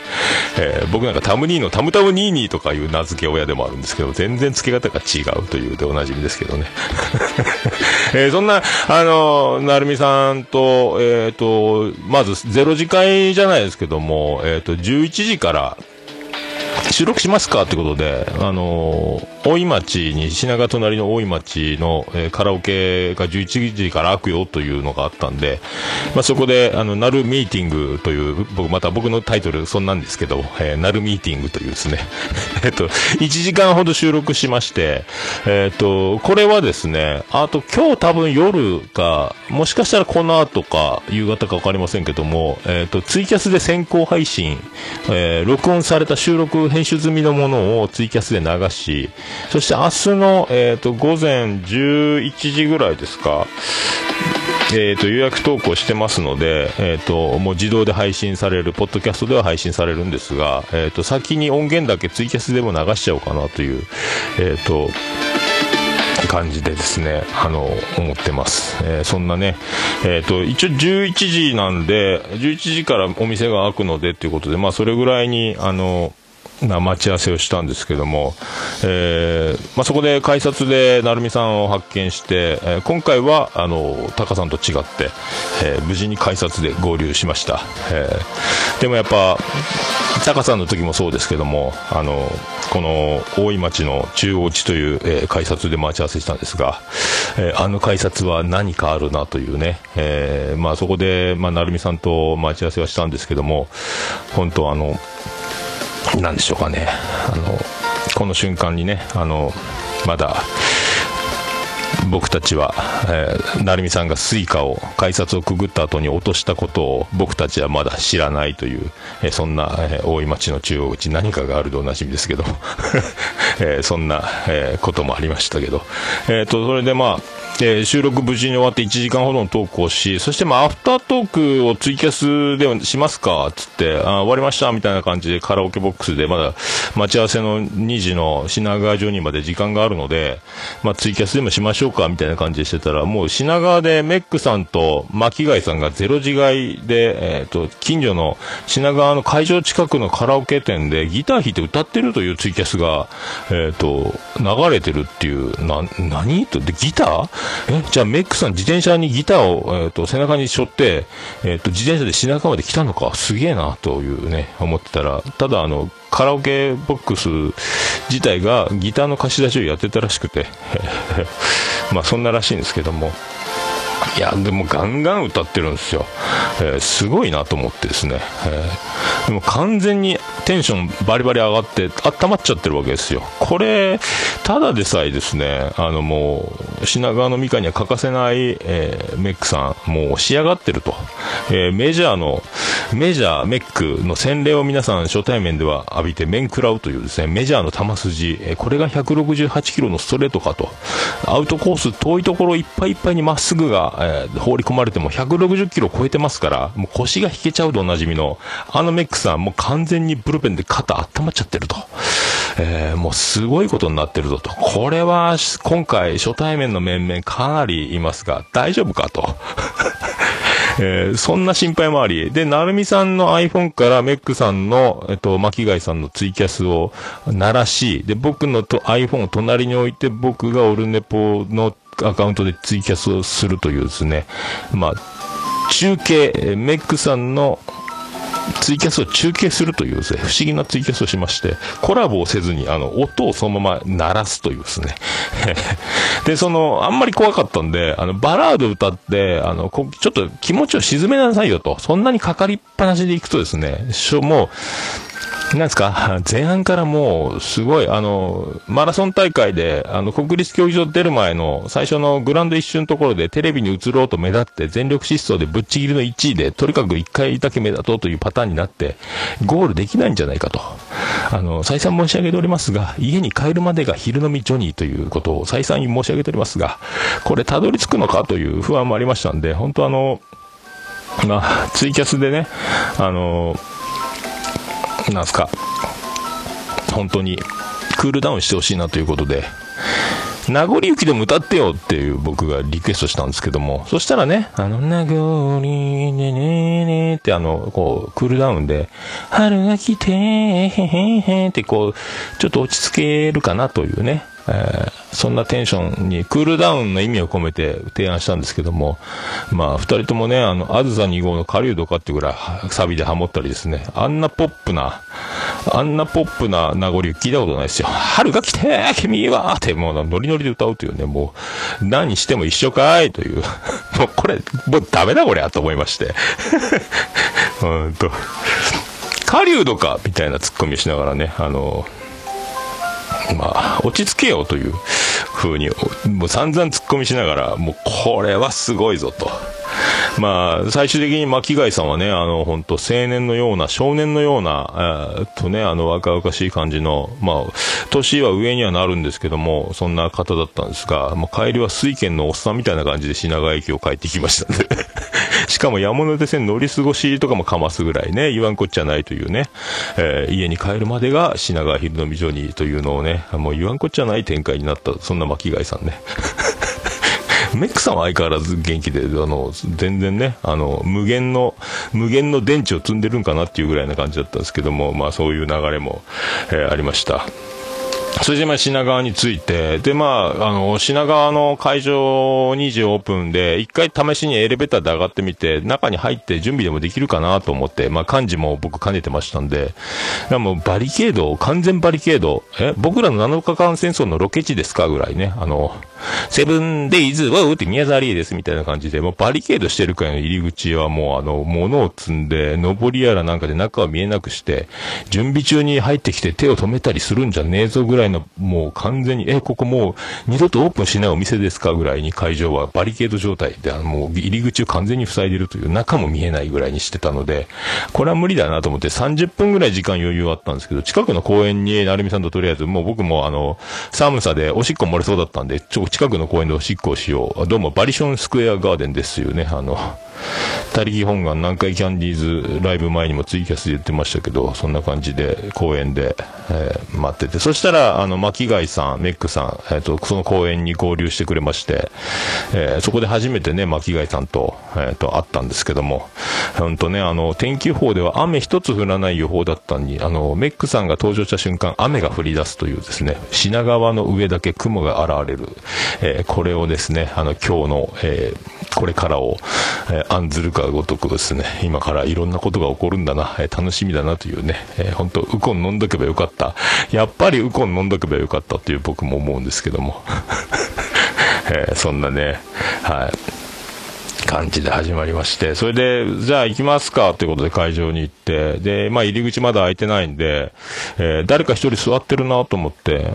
えー僕なんかタムニーのタムタムニーニーとかいう名付け親でもあるんですけど、全然付け方が違うというでおなじみですけどね。えーそんな、あの、なるみさんと、えっ、と、まず、ゼロ次会じゃないですけども、えっ、と、11時から、収録しますかってことで、あのー大井町に、品川隣の大井町の、えーカラオケが11時から開くよというのがあったんで、まあ、そこで、あの、なるミーティングという、僕、また僕のタイトル、そんなんですけど、えーなるミーティングというですね、えっと、1時間ほど収録しまして、えっと、これはですね、あと今日多分夜か、もしかしたらこの後か、夕方かわかりませんけども、えっと、ツイキャスで先行配信、えー録音された収録、編集済みのものをツイキャスで流し、そして明日の、えっと、午前11時ぐらいですか、えー、と予約投稿してますので、えー、ともう自動で配信される、ポッドキャストでは配信されるんですが、えー、と先に音源だけツイキャスでも流しちゃおうかなという、えー、と感じでですね、あの、思ってます。えーそんなね、えっ、と、一応11時なんで、11時からお店が開くのでっていうことで、まあそれぐらいに、あの、な待ち合わせをしたんですけども、えーまあ、そこで改札で成美さんを発見して、えー今回はあのタカさんと違って、えー無事に改札で合流しました、えーでもやっぱタカさんの時もそうですけどもあのこの大井町の中央地という、えー改札で待ち合わせしたんですが、えーあの改札は何かあるなというね、えーまあ、そこで、まあ、成美さんと待ち合わせはしたんですけども本当あのなんでしょうかね、あの、この瞬間にね、あの、まだ、僕たちは、えー、成美さんがスイカを改札をくぐった後に落としたことを僕たちはまだ知らないという、えーそんな、えー大井町の中央口何かがあるでおなじみですけど、えーそんな、えーこともありましたけど、えーと、それでまあ、えー収録無事に終わって1時間ほどのトークをし、そしてまあ、アフタートークをツイキャスでしますかつって、あ終わりましたみたいな感じでカラオケボックスでまだ待ち合わせの2時の品川ジョニーまで時間があるので、まあ、ツイキャスでもしましょう。かみたいな感じでしてたら、もう品川でメックさんと巻貝さんがゼロ時買いで、えっ、と、近所の品川の会場近くのカラオケ店でギター弾いて歌ってるというツイキャスが、えっ、と、流れてるっていう、な、何と、で、ギター？え、じゃあメックさん自転車にギターを、えっ、と、背中に背負って、えっ、と、自転車で品川まで来たのか、すげえな、というね、思ってたら、ただあの、カラオケボックス自体がギターの貸し出しをやってたらしくて、まあそんならしいんですけども、いや、でもガンガン歌ってるんですよ。えーすごいなと思ってですね。えーでも完全にテンションバリバリ上がって温まっちゃってるわけですよ。これ、ただでさえですね、あのもう、品川のミカには欠かせない、えーメックさん、もう仕上がってると。えメジャーの、メジャーメックの洗礼を皆さん初対面では浴びて面食らうというですね、メジャーの球筋、えこれが168キロのストレートかと。アウトコース遠いところいっぱいいっぱいにまっすぐが、えー放り込まれても160キロ超えてますから、もう腰が引けちゃうでおなじみの、あのメックさん、もう完全にブルペンで肩温まっちゃってると。えーもうすごいことになってるぞと。これは、今回初対面の面々かなりいますが、大丈夫かと。えーそんな心配もあり、で、なるみさんの iPhone からメックさんの、えっと、巻貝さんのツイキャスを鳴らし、で、僕のと iPhone を隣に置いて、僕がオルネポのアカウントでツイキャスをするというですね、まあ、中継、えメックさんのツイキャスを中継するというですね、不思議なツイキャスをしまして、コラボをせずに、あの、音をそのまま鳴らすというですね。で、その、あんまり怖かったんで、あの、バラード歌って、あの、こちょっと気持ちを沈めなさいよと。そんなにかかりっぱなしでいくとですね、しょもう、なんですか、前半からもう、すごい、あの、マラソン大会で、あの、国立競技場出る前の、最初のグラウンド一瞬のところで、テレビに映ろうと目立って、全力疾走でぶっちぎりの1位で、とにかく1回だけ目立とうというパターンになって、ゴールできないんじゃないかと。あの、再三申し上げておりますが、家に帰るまでが昼飲みジョニーということを再三申し上げておりますが、これたどり着くのかという不安もありましたんで、本当あの、まあ、ツイキャスでね、あの、なんすか、本当に。クールダウンしてほしいなということで、名残雪でも歌ってよっていう僕がリクエストしたんですけども、そしたらね、あの、名残ねねねってあの、こう、クールダウンで、春が来て、へへへってこう、ちょっと落ち着けるかなというね、えーそんなテンションに、クールダウンの意味を込めて提案したんですけども、まあ、二人ともね、あの、あずさ2号の狩人かっていうぐらいサビでハモったりですね、あんなポップな、あんなポップな名残聞いたことないですよ。春が来て、君はって、もうノリノリで歌うというね、もう、何しても一緒かいという、もうこれ、もうダメだこりゃと思いまして。うんと、狩人かみたいなツッコミをしながらね、あの、まあ、落ち着けよという風に、もう散々突っ込みしながら、もうこれはすごいぞと。まあ、最終的に巻貝さんはね、あの、本当青年のような、少年のような、えーっとね、あの、若々しい感じの、まあ、年は上にはなるんですけども、そんな方だったんですが、もう帰りは水軒のおっさんみたいな感じで品川駅を帰ってきましたんで。しかも山手線乗り過ごしとかもかますぐらいね、言わんこっちゃないというね、えー家に帰るまでが品川昼飲み所にというのをね、もう言わんこっちゃない展開になった、そんな巻貝さんね。メックさんは相変わらず元気で、あの、全然ね、あの、無限の、無限の電池を積んでるんかなっていうぐらいな感じだったんですけども、まあそういう流れも、えーありました。それでまあ品川に着いて、でまあ、あの、品川の会場2時オープンで、一回試しにエレベーターで上がってみて、中に入って準備でもできるかなと思って、まあ漢字も僕兼ねてましたんで、いやもバリケード、完全バリケード、え、僕らの7日間戦争のロケ地ですかぐらいね、あの、セブンデイズ、ワウって宮沢りえですみたいな感じで、もうバリケードしてるくらいの入り口はもうあの、物を積んで、上りやらなんかで中は見えなくして、準備中に入ってきて手を止めたりするんじゃねえぞぐらいの、もう完全に、え、ここもう二度とオープンしないお店ですかぐらいに会場はバリケード状態で、あの、もう入り口を完全に塞いでるという、中も見えないぐらいにしてたので、これは無理だなと思って30分ぐらい時間余裕あったんですけど、近くの公園に、成美さんととりあえず、もう僕もあの、寒さでおしっこ漏れそうだったんで、ちょ、近くの公園でおしっこをしよう。どうも、バリションスクエアガーデンですよね、あの、他力本願南海キャンディーズライブ前にもツイキャスで言ってましたけど、そんな感じで公園で、えー待ってて、そしたら、あの、巻貝さん、メックさん、えっ、と、その公園に合流してくれまして、えーそこで初めてね、巻貝さんと、えっ、と、会ったんですけども、ほんとね、あの、天気予報では雨一つ降らない予報だったのに、あの、メックさんが登場した瞬間、雨が降り出すというですね、品川の上だけ雲が現れる、えこれをですね、あの、今日の、えこれからを、え案ずるかごとくですね、今からいろんなことが起こるんだな、えー楽しみだなというね、えー本当ウコン飲んどけばよかった。やっぱりウコン飲んどけばよかったっていう僕も思うんですけども。えーそんなね、はい。感じで始まりまして、それで、じゃあ行きますかということで会場に行って、で、まあ入り口まだ開いてないんで、えー誰か一人座ってるなと思って、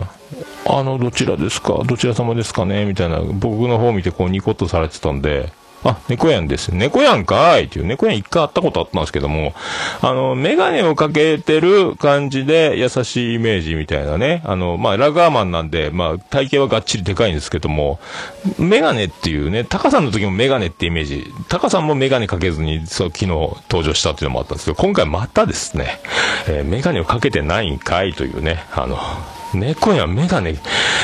あの、どちらですか？どちら様ですかね？みたいな、僕の方見てこうニコッとされてたんで、あ、猫やんです。猫やんかいっていう、猫やん一回会ったことあったんですけども、あの、メガネをかけてる感じで優しいイメージみたいなね。あの、まあ、ラガーマンなんで、まあ、体型はがっちりでかいんですけども、メガネっていうね、タカさんの時もメガネってイメージ、タカさんもメガネかけずに、そう、昨日登場したっていうのもあったんですけど、今回またですね、えーメガネをかけてないんかいというね、あの、猫やんメガネ、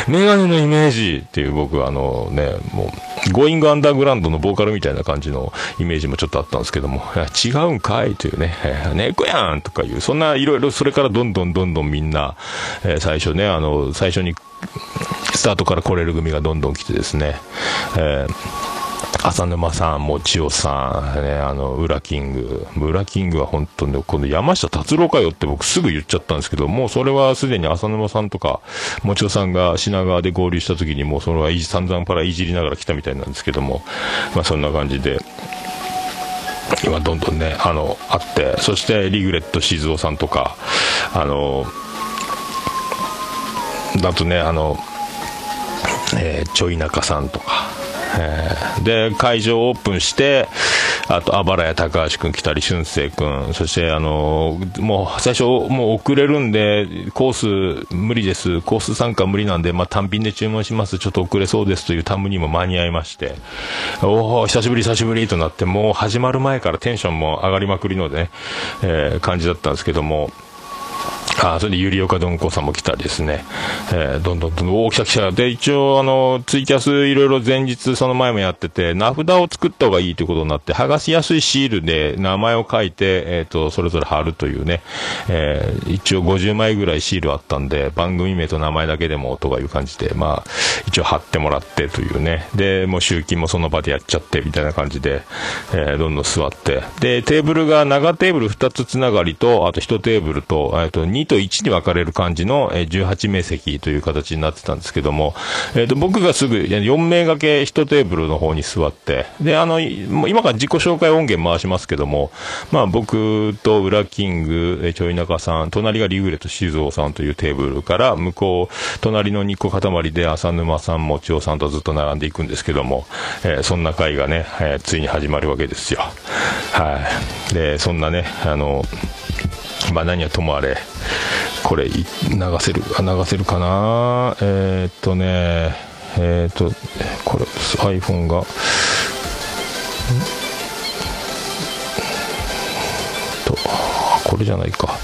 メガネのイメージっていう僕はあのね、もうゴーイングアンダーグラウンドのボーカルみたいな感じのイメージもちょっとあったんですけども、違うんかいというね、猫やんとかいう、そんないろいろそれからどんどんどんどんみんな、え最初ね、あの、最初にスタートから来れる組がどんどん来てですね、えー浅沼さん、もちおさん、ね、あの、裏キング。裏キングは本当ね、この山下達郎かよって僕すぐ言っちゃったんですけど、もうそれはすでに浅沼さんとか、もちおさんが品川で合流した時にもうそれはいじ散々パラいじりながら来たみたいなんですけども、まあそんな感じで、今どんどんね、あの、あって、そしてリグレット静雄さんとか、あの、だとね、あの、えーちょい中さんとか、えー。で、会場オープンして、あと、あばらや高橋くん来たり、俊生くん、そして、あのーもう、最初、もう遅れるんで、コース無理です、コース参加無理なんで、まあ、単品で注文します、ちょっと遅れそうですというタムにも間に合いまして、おお久しぶり、久しぶりとなって、もう始まる前からテンションも上がりまくりのね、えー感じだったんですけども、あそれでゆりおかどんこさんも来たりですね、えーどんどんどんどん、大きさ来た。で、一応、あの、ツイキャスいろいろ前日、その前もやってて、名札を作った方がいいということになって、剥がしやすいシールで名前を書いて、えっ、と、それぞれ貼るというね、えー一応50枚ぐらいシールあったんで、番組名と名前だけでもとかいう感じで、まあ、一応貼ってもらってというね、で、もう集金もその場でやっちゃって、みたいな感じで、えーどんどん座って、で、テーブルが長テーブル2つつながりと、あと1テーブルと、えっと、と1に分かれる感じの、えー18名席という形になってたんですけども、えっ、と、僕がすぐ、4名掛け1テーブルの方に座って、で、あの、今から自己紹介音源回しますけども、まあ僕と裏キング、ちょい中さん、隣がリグレと静雄さんというテーブルから、向こう、隣の2個塊で浅沼さん、もちおさんとずっと並んでいくんですけども、えーそんな会がね、えーついに始まるわけですよ。はい。で、そんなね、あの、まあ何はともあれ、これ流せる、流せるかな？えーっとね、えーっと、これ、iPhone が、と、これじゃないか。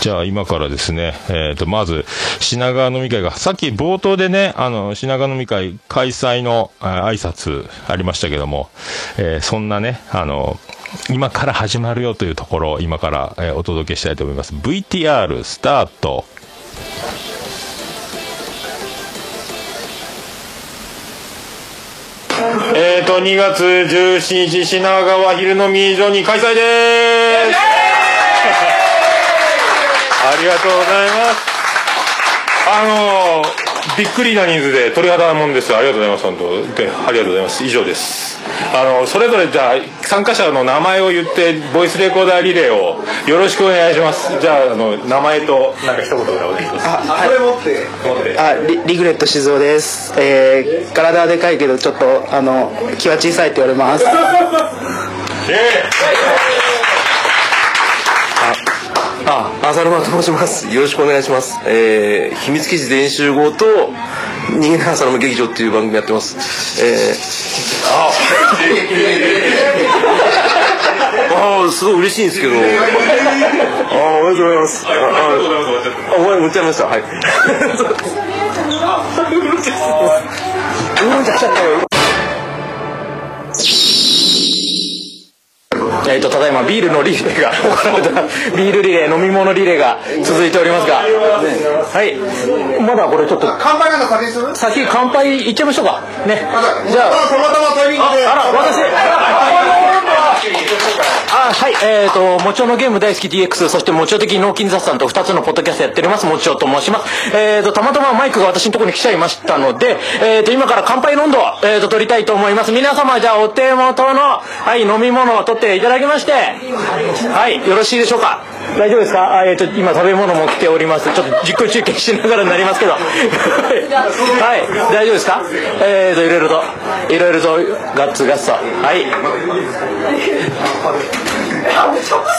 じゃあ今からですね、えー、と、まず、品川飲み会が、さっき冒頭でね、あの、品川飲み会開催の挨拶ありましたけども、えーそんなね、あの、今から始まるよというところを今から、えお届けしたいと思います。VTR スタート。えーと、2月17日、品川昼飲み所に開催でーすありがとうございます。あのーびっくりな人数で鳥肌なもんです。ありがとうございます、本当。で、ありがとうございます。以上です。あの、それぞれじゃあ、参加者の名前を言って、ボイスレコーダーリレーをよろしくお願いします。じゃあ、あの、名前と、なんか一言でお願いします。あこれ持って。持って。あリリグレット静雄です、えー、体はでかいけどちょっとあの気は小さいって言われますイエーイあ、浅沼と申します。よろしくお願いします。えー、秘密基地全員集合と、逃げない浅沼劇場っていう番組やってます。えー、あ、あーすごい嬉しいんですけど。あー、おめでとうございます。あ、ああ、お前、むっちゃいました。はい。えー、とただいまビールのリレーが行われたビールリレー飲み物リレーが続いておりますが。はい。まだこれちょっと乾杯なんか先にする？先乾杯いっちゃいましょうか。ね。じゃあ。たまたまタイミングで。あら私 はいえっ、ともちおのゲーム大好き DX そしてもちお的脳筋雑談と2つのポッドキャストやっておりますもちおと申します。えっ、とたまたまマイクが私のところに来ちゃいましたのでえっ、と今から乾杯の温度を、えー、と取りたいと思います。皆様じゃあお手元のはい飲み物を取っていただきましてはいよろしいでしょうか？大丈夫ですか？あえっ、と今食べ物も来ております。ちょっと実況中継しながらになりますけど。はい大丈夫ですか？えっ、といろいろといろいろとガッツガッツと。はい。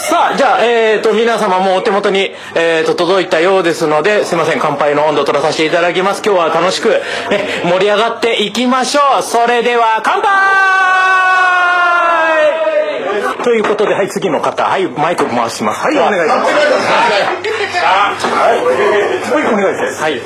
さあじゃあ、えー、と皆様もお手元に、えー、と届いたようですのですいません乾杯の温度を取らさせていただきます。今日は楽しく、ね、盛り上がっていきましょう。それでは乾杯ということではい次の方。はいマイク回します。はいお願いします。はい。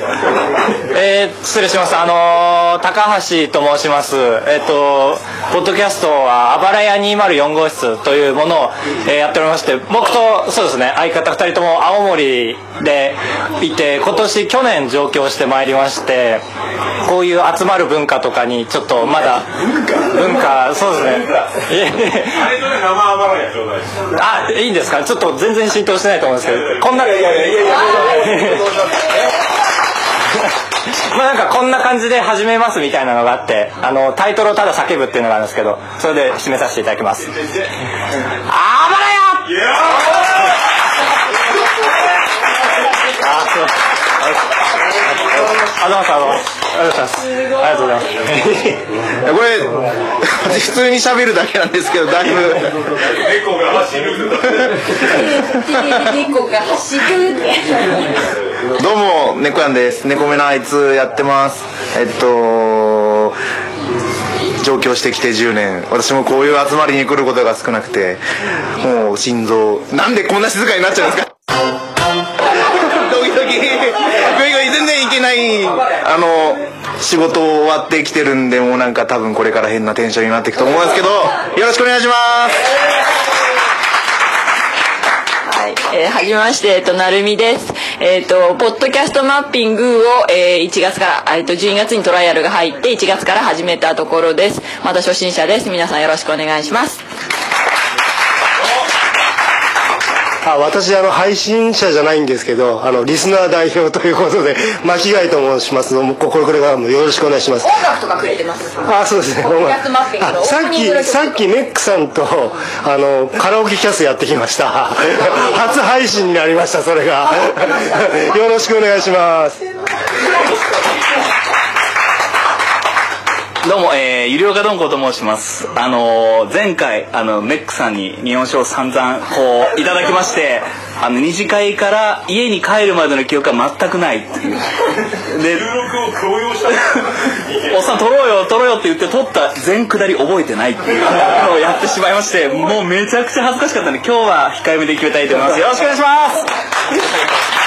えー、失礼します。あのー高橋と申します。えっ、と、ポッドキャストは、あばらや204号室というものを、えーやっておりまして、僕と、そうですね、相方2人とも青森でいて、今年、去年上京してまいりまして、こういう集まる文化とかに、ちょっとまだ、文化、そうですね。あ、いいんですか？ちょっと全然浸透してないと思うんですけど、こんな、いやいやいやいや まあなんかこんな感じで始めますみたいなのがあって、あの、タイトルをただ叫ぶっていうのがあるんですけど、それで締めさせていただきます。あばらやあ、そう。ありがとうございます。ありがとうございます。ありがとうございます。これ普通に喋るだけなんですけどだいぶ猫が走る どうも猫やんです。猫目のあいつやってます。えっと上京してきて10年。私もこういう集まりに来ることが少なくてもう心臓。なんでこんな静かになっちゃうんですか？ドキドキグイグイ全然いけないあの仕事終わってきてるんでもうなんか多分これから変なテンションになっていくと思うんですけどよろしくお願いします。はい、えーはじめまして、えっと、なるみです。えっ、と、ポッドキャストマッピングを、えー1月から、えっと、12月にトライアルが入って、1月から始めたところです。また初心者です。皆さんよろしくお願いします。あ私あの配信者じゃないんですけどあのリスナー代表ということで 巻貝と申しますどうもここれからもよろしくお願いします。音楽とかくれてます。あそうですね。さっきさっきメックさんとあのカラオケキャスやってきました。初配信になりましたそれが。よろしくお願いしますどうも、えー、ゆりおかどんこと申します。あのー前回、あの、メックさんに日本酒を散々、こう、いただきまして、あの、二次会から家に帰るまでの記憶は全くないっていう。で、おっさん撮ろうよ、撮ろうよって言って撮った全下り覚えてないっていうのをやってしまいまして、もうめちゃくちゃ恥ずかしかったんで、今日は控えめで決めたいと思います。よろしくお願いします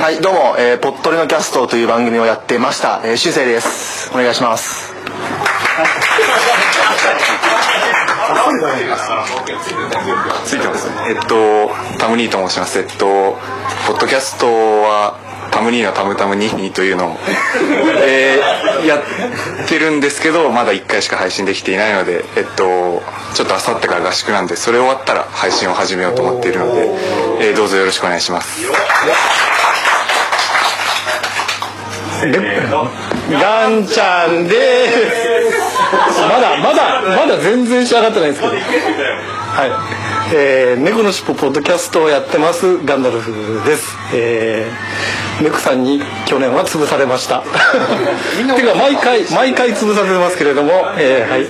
はい、どうも、えー、ポットレのキャストという番組をやってました、えー、しゅうせいです。お願いします。ついてます。えっと、タムニーと申します。えっと、ポッドキャストは、タムニーのタムタムニーニーというのを、えーやってるんですけど、まだ1回しか配信できていないので、えっと、ちょっとあさってから合宿なんで、それ終わったら配信を始めようと思っているので、えーどうぞよろしくお願いします。ガンちゃんです。まだまだまだ全然仕上がってないんですけど。はい、えー、猫のしっぽポッドキャストをやってますガンダルフです。えー、猫さんに去年は潰されました。てい。うか毎回毎回潰されてますけれどもえー、はい。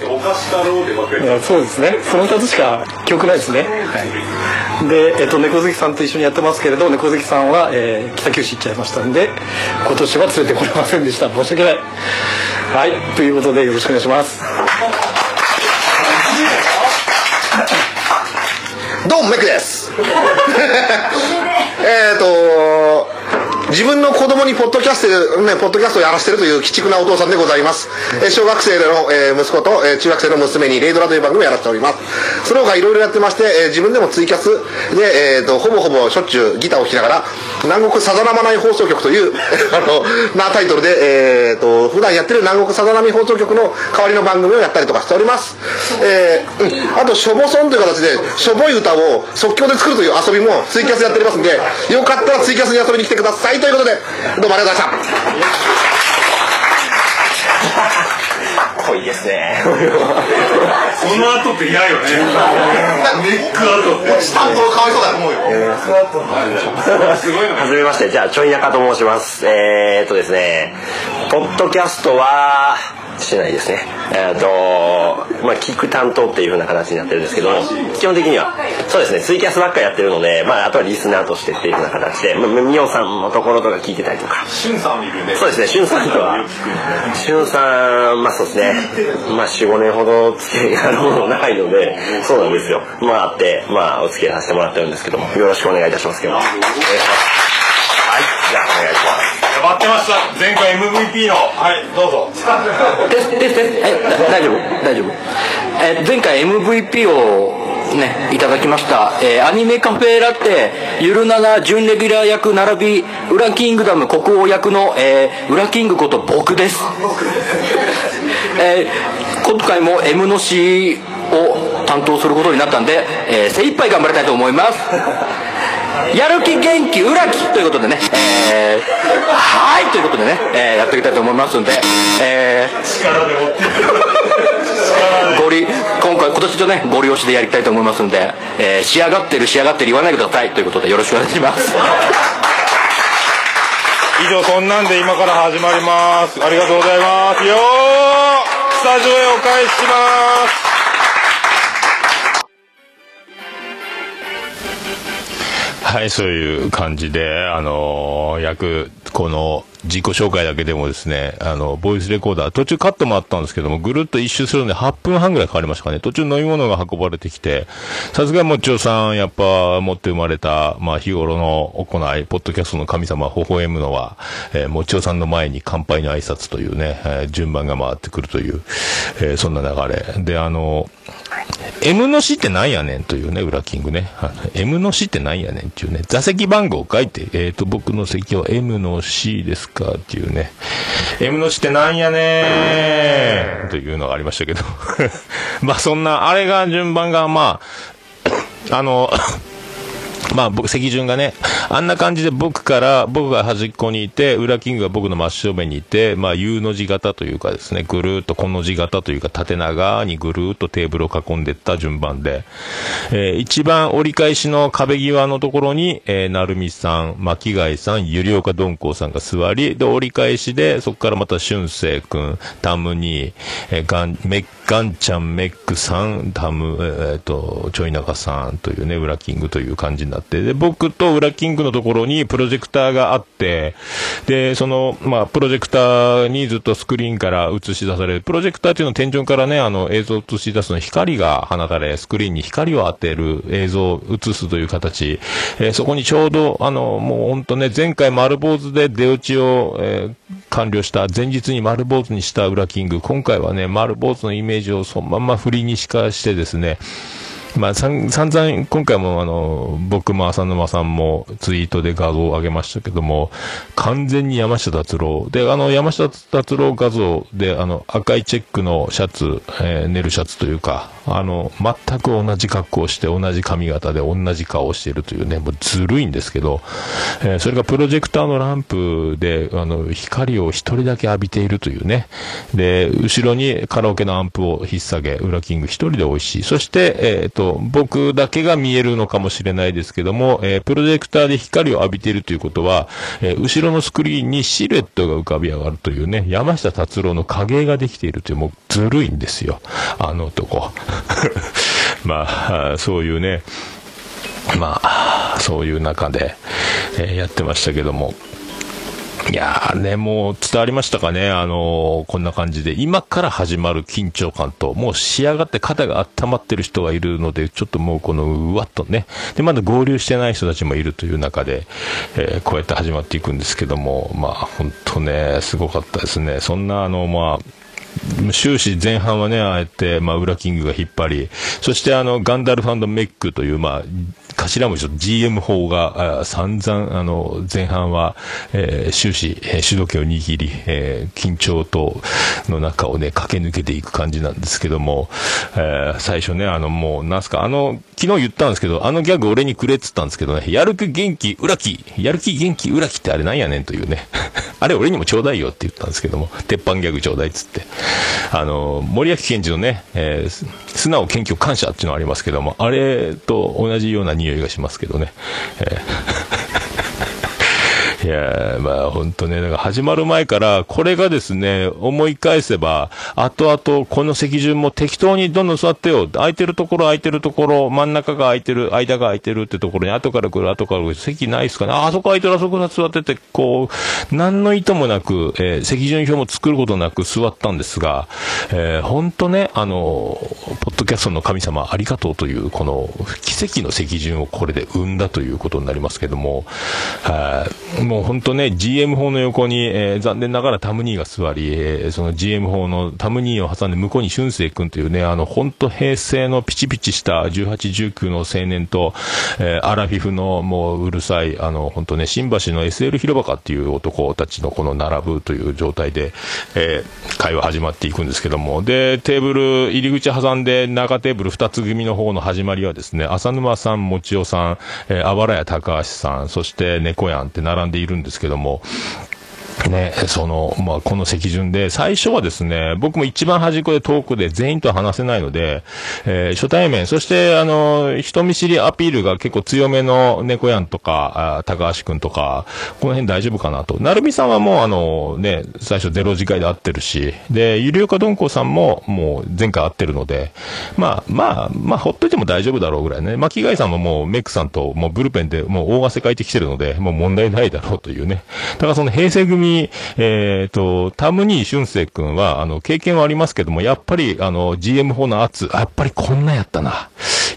そうですね。その2つしか記憶ないですね、はい、で、えっと、猫好きさんと一緒にやってますけれど猫好きさんは、えー北九州行っちゃいましたんで今年は連れてこれませんでした。申し訳ない。はい。ということでよろしくお願いしますどうもメクです。えっと自分の子供にポッドキャスト、ね、ポッドキャストをやらせてるという鬼畜なお父さんでございます、え小学生の、え息子と、え中学生の娘にレイドラという番組をやらせております。その他いろいろやってまして、え自分でもツイキャスで、えーとほぼほぼしょっちゅうギターを弾きながら南国さざ波ない放送局という あのなタイトルで、えー、と普段やってる南国さざ波放送局の代わりの番組をやったりとかしております、えーあとしょぼソンという形でしょぼい歌を即興で作るという遊びもツイキャスやっておりますんでよかったらツイキャスに遊びに来てくださいということでどうもありがとうございました。濃いですね。その後って嫌よね。ネックアウト担当かわいそうだと思うよ。はじめまして、じゃあ、ちょいやかと申します。えー、っとですね、ポッドキャストは、してないですねえっ、とまあ聞く担当っていう風な形になってるんですけども基本的にはそうですねツイキャスばっかやってるのでまああとはリスナーとしてっていう風な形でまあみおさんのところとか聞いてたりとかしゅんさんもいるねそうですね、しゅんさんとは、しゅんさん、まあそうですね、まあ4、5年ほど付き合いがあるものないので、そうなんですよ。まああって、まあお付き合いさせてもらってるんですけども、よろしくお願いいたしますけども。お願いします。はい、じゃあお願いします。待ってました。前回 MVP の。はいどうぞ。大丈夫大丈夫、えー前回 MVP をねいただきました、えーアニメカフェラテゆるなな準レギュラー役並びウラキングダム国王役の、えーウラキングこと僕です。えー今回も M の C を担当することになったんで、えー精一杯頑張りたいと思いますやる気元気裏気。ということでね、えーはいということでね、えーやっていきたいと思いますんで、え力で持ってーゴリ今回今年とねゴリ押しでやりたいと思いますんで、えー仕上がってる仕上がってる言わないでください。ということでよろしくお願いします。以上そんなんで今から始まります。ありがとうございます。よー。スタジオへお返ししますはい、そういう感じで、あのー約、この、自己紹介だけでもですね、あの、ボイスレコーダー、途中カットもあったんですけども、ぐるっと一周するので8分半ぐらいかかりましたかね。途中飲み物が運ばれてきて、さすがもちょさん、やっぱ、持って生まれた、まあ、日頃の行い、ポッドキャストの神様、微笑むのは、えー、もちょさんの前に乾杯の挨拶というね、えー順番が回ってくるという、えーそんな流れ。で、あの、M の死ってなんやねんというね、裏キングね。M の死ってなんやねんっていうね、座席番号を書いて、えっ、と、僕の席は M の C ですかっていうね。M の死ってなんやねんというのがありましたけど。まあそんな、あれが順番が、まあ、あの、まあ僕、席順がね、あんな感じで僕から、僕が端っこにいて、裏キングが僕の真正面にいて、まあ U の字型というかですね、ぐるーっとこの字型というか縦長にぐるーっとテーブルを囲んでいった順番で、えー一番折り返しの壁際のところに、えー、なるみさん、巻貝さん、ゆりおかどんこうさんが座り、で、折り返しで、そこからまたしゅんせいくん、タムに、えーガン、メッガンちゃん、メックさん、タム、えーえーと、ちょいなかさんというね、裏キングという感じになって、で、僕と裏キングのところにプロジェクターがあって、で、その、まあ、プロジェクターにずっとスクリーンから映し出される、プロジェクターっていうのは天井からね、あの、映像を映し出すの光が放たれ、スクリーンに光を当てる映像を映すという形、えーそこにちょうど、あの、もう本当ね、前回丸坊主で出打ちを、えー完了した、前日に丸坊主にした裏キング、今回はね、丸坊主のイメージをそのまんま振りにしかしてですね、まあ、さん散々、今回もあの、僕も浅沼さんもツイートで画像を上げましたけども、完全に山下達郎。で、あの、山下達郎画像で、あの、赤いチェックのシャツ、えー寝るシャツというか、あの、全く同じ格好をして、同じ髪型で同じ顔をしているというね、もうずるいんですけど、えーそれがプロジェクターのランプで、あの、光を一人だけ浴びているというね。で、後ろにカラオケのアンプを引っ提げ、裏キング一人で美味しい。そして、えっ、と、僕だけが見えるのかもしれないですけども、えープロジェクターで光を浴びているということは、え後ろのスクリーンにシルエットが浮かび上がるというね、山下達郎の影ができているという、もうずるいんですよ。あの男。まあ、そういうね、まあ、そういう中で、えーやってましたけども。いやーね、もう伝わりましたかね、あのーこんな感じで、今から始まる緊張感と、もう仕上がって肩が温まってる人がいるので、ちょっともうこのうわっとね、で、まだ合流してない人たちもいるという中で、えーこうやって始まっていくんですけども、まあ、本当ね、すごかったですね。そんな、あの、まあ、終始前半はね、ああやって、まあ、裏キングが引っ張り、そしてあの、ガンダルフメックという、まあ、頭文字と GM 法が、あ散々、あの、前半は、えー終始、えー主導権を握り、えー緊張と、の中をね、駆け抜けていく感じなんですけども、えー最初ね、あの、もう、なんすか、あの、昨日言ったんですけど、あのギャグ俺にくれっつったんですけどね、やる気元気、裏気、やる気元気、裏気ってあれなんやねんというね、あれ俺にもちょうだいよって言ったんですけども、鉄板ギャグちょうだいっつって。あの、森脇健児のね、えー素直謙虚感謝っていうのがありますけども、あれと同じような匂いがしますけどね。えーいやまあ本当ね、だから始まる前から、これがですね、思い返せば、後々この席順も適当にどんどん座ってよ。空いてるところ空いてるところ、真ん中が空いてる、間が空いてるってところに後から来る、後から来る、席ないっすかね。あ、あそこ空いてる、あそこ座ってて、こう、何の意図もなく、えー席順表も作ることなく座ったんですが、えー本当ね、あの、ポッドキャストの神様ありがとうという、この奇跡の席順をこれで生んだということになりますけども、はいもうもう本当ね、GM 法の横に、えー残念ながらタムニーが座り、えーその GM 法のタムニーを挟んで向こうに俊生君というね、あの、本当平成のピチピチした18、19の青年と、えーアラフィフのもううるさい、あの、本当ね、新橋の SL 広場かっていう男たちのこの並ぶという状態で、えー会話始まっていくんですけども、で、テーブル、入り口挟んで中テーブル2つ組の方の始まりはですね、浅沼さん、もちおさん、えー、あばらや高橋さん、そして猫やんって並んでいいるんですけども、ね、その、まあ、この席順で、最初はですね、僕も一番端っこで遠くで全員と話せないので、えー初対面、そして、あの、人見知りアピールが結構強めの猫やんとか、あ高橋くんとか、この辺大丈夫かなと。なるみさんはもう、あの、ね、最初ゼロ次会で会ってるし、で、ゆりおかどんこさんも、もう前回会ってるので、まあ、まあ、まあ、ほっといても大丈夫だろうぐらいね。巻貝さんももうメックさんと、もうブルペンでもう大汗かいてきてるので、もう問題ないだろうというね。だからその平成組、にえっ、と、タムニー俊生君は、あの、経験はありますけども、やっぱり、あの、GM4 の圧、やっぱりこんなやったな。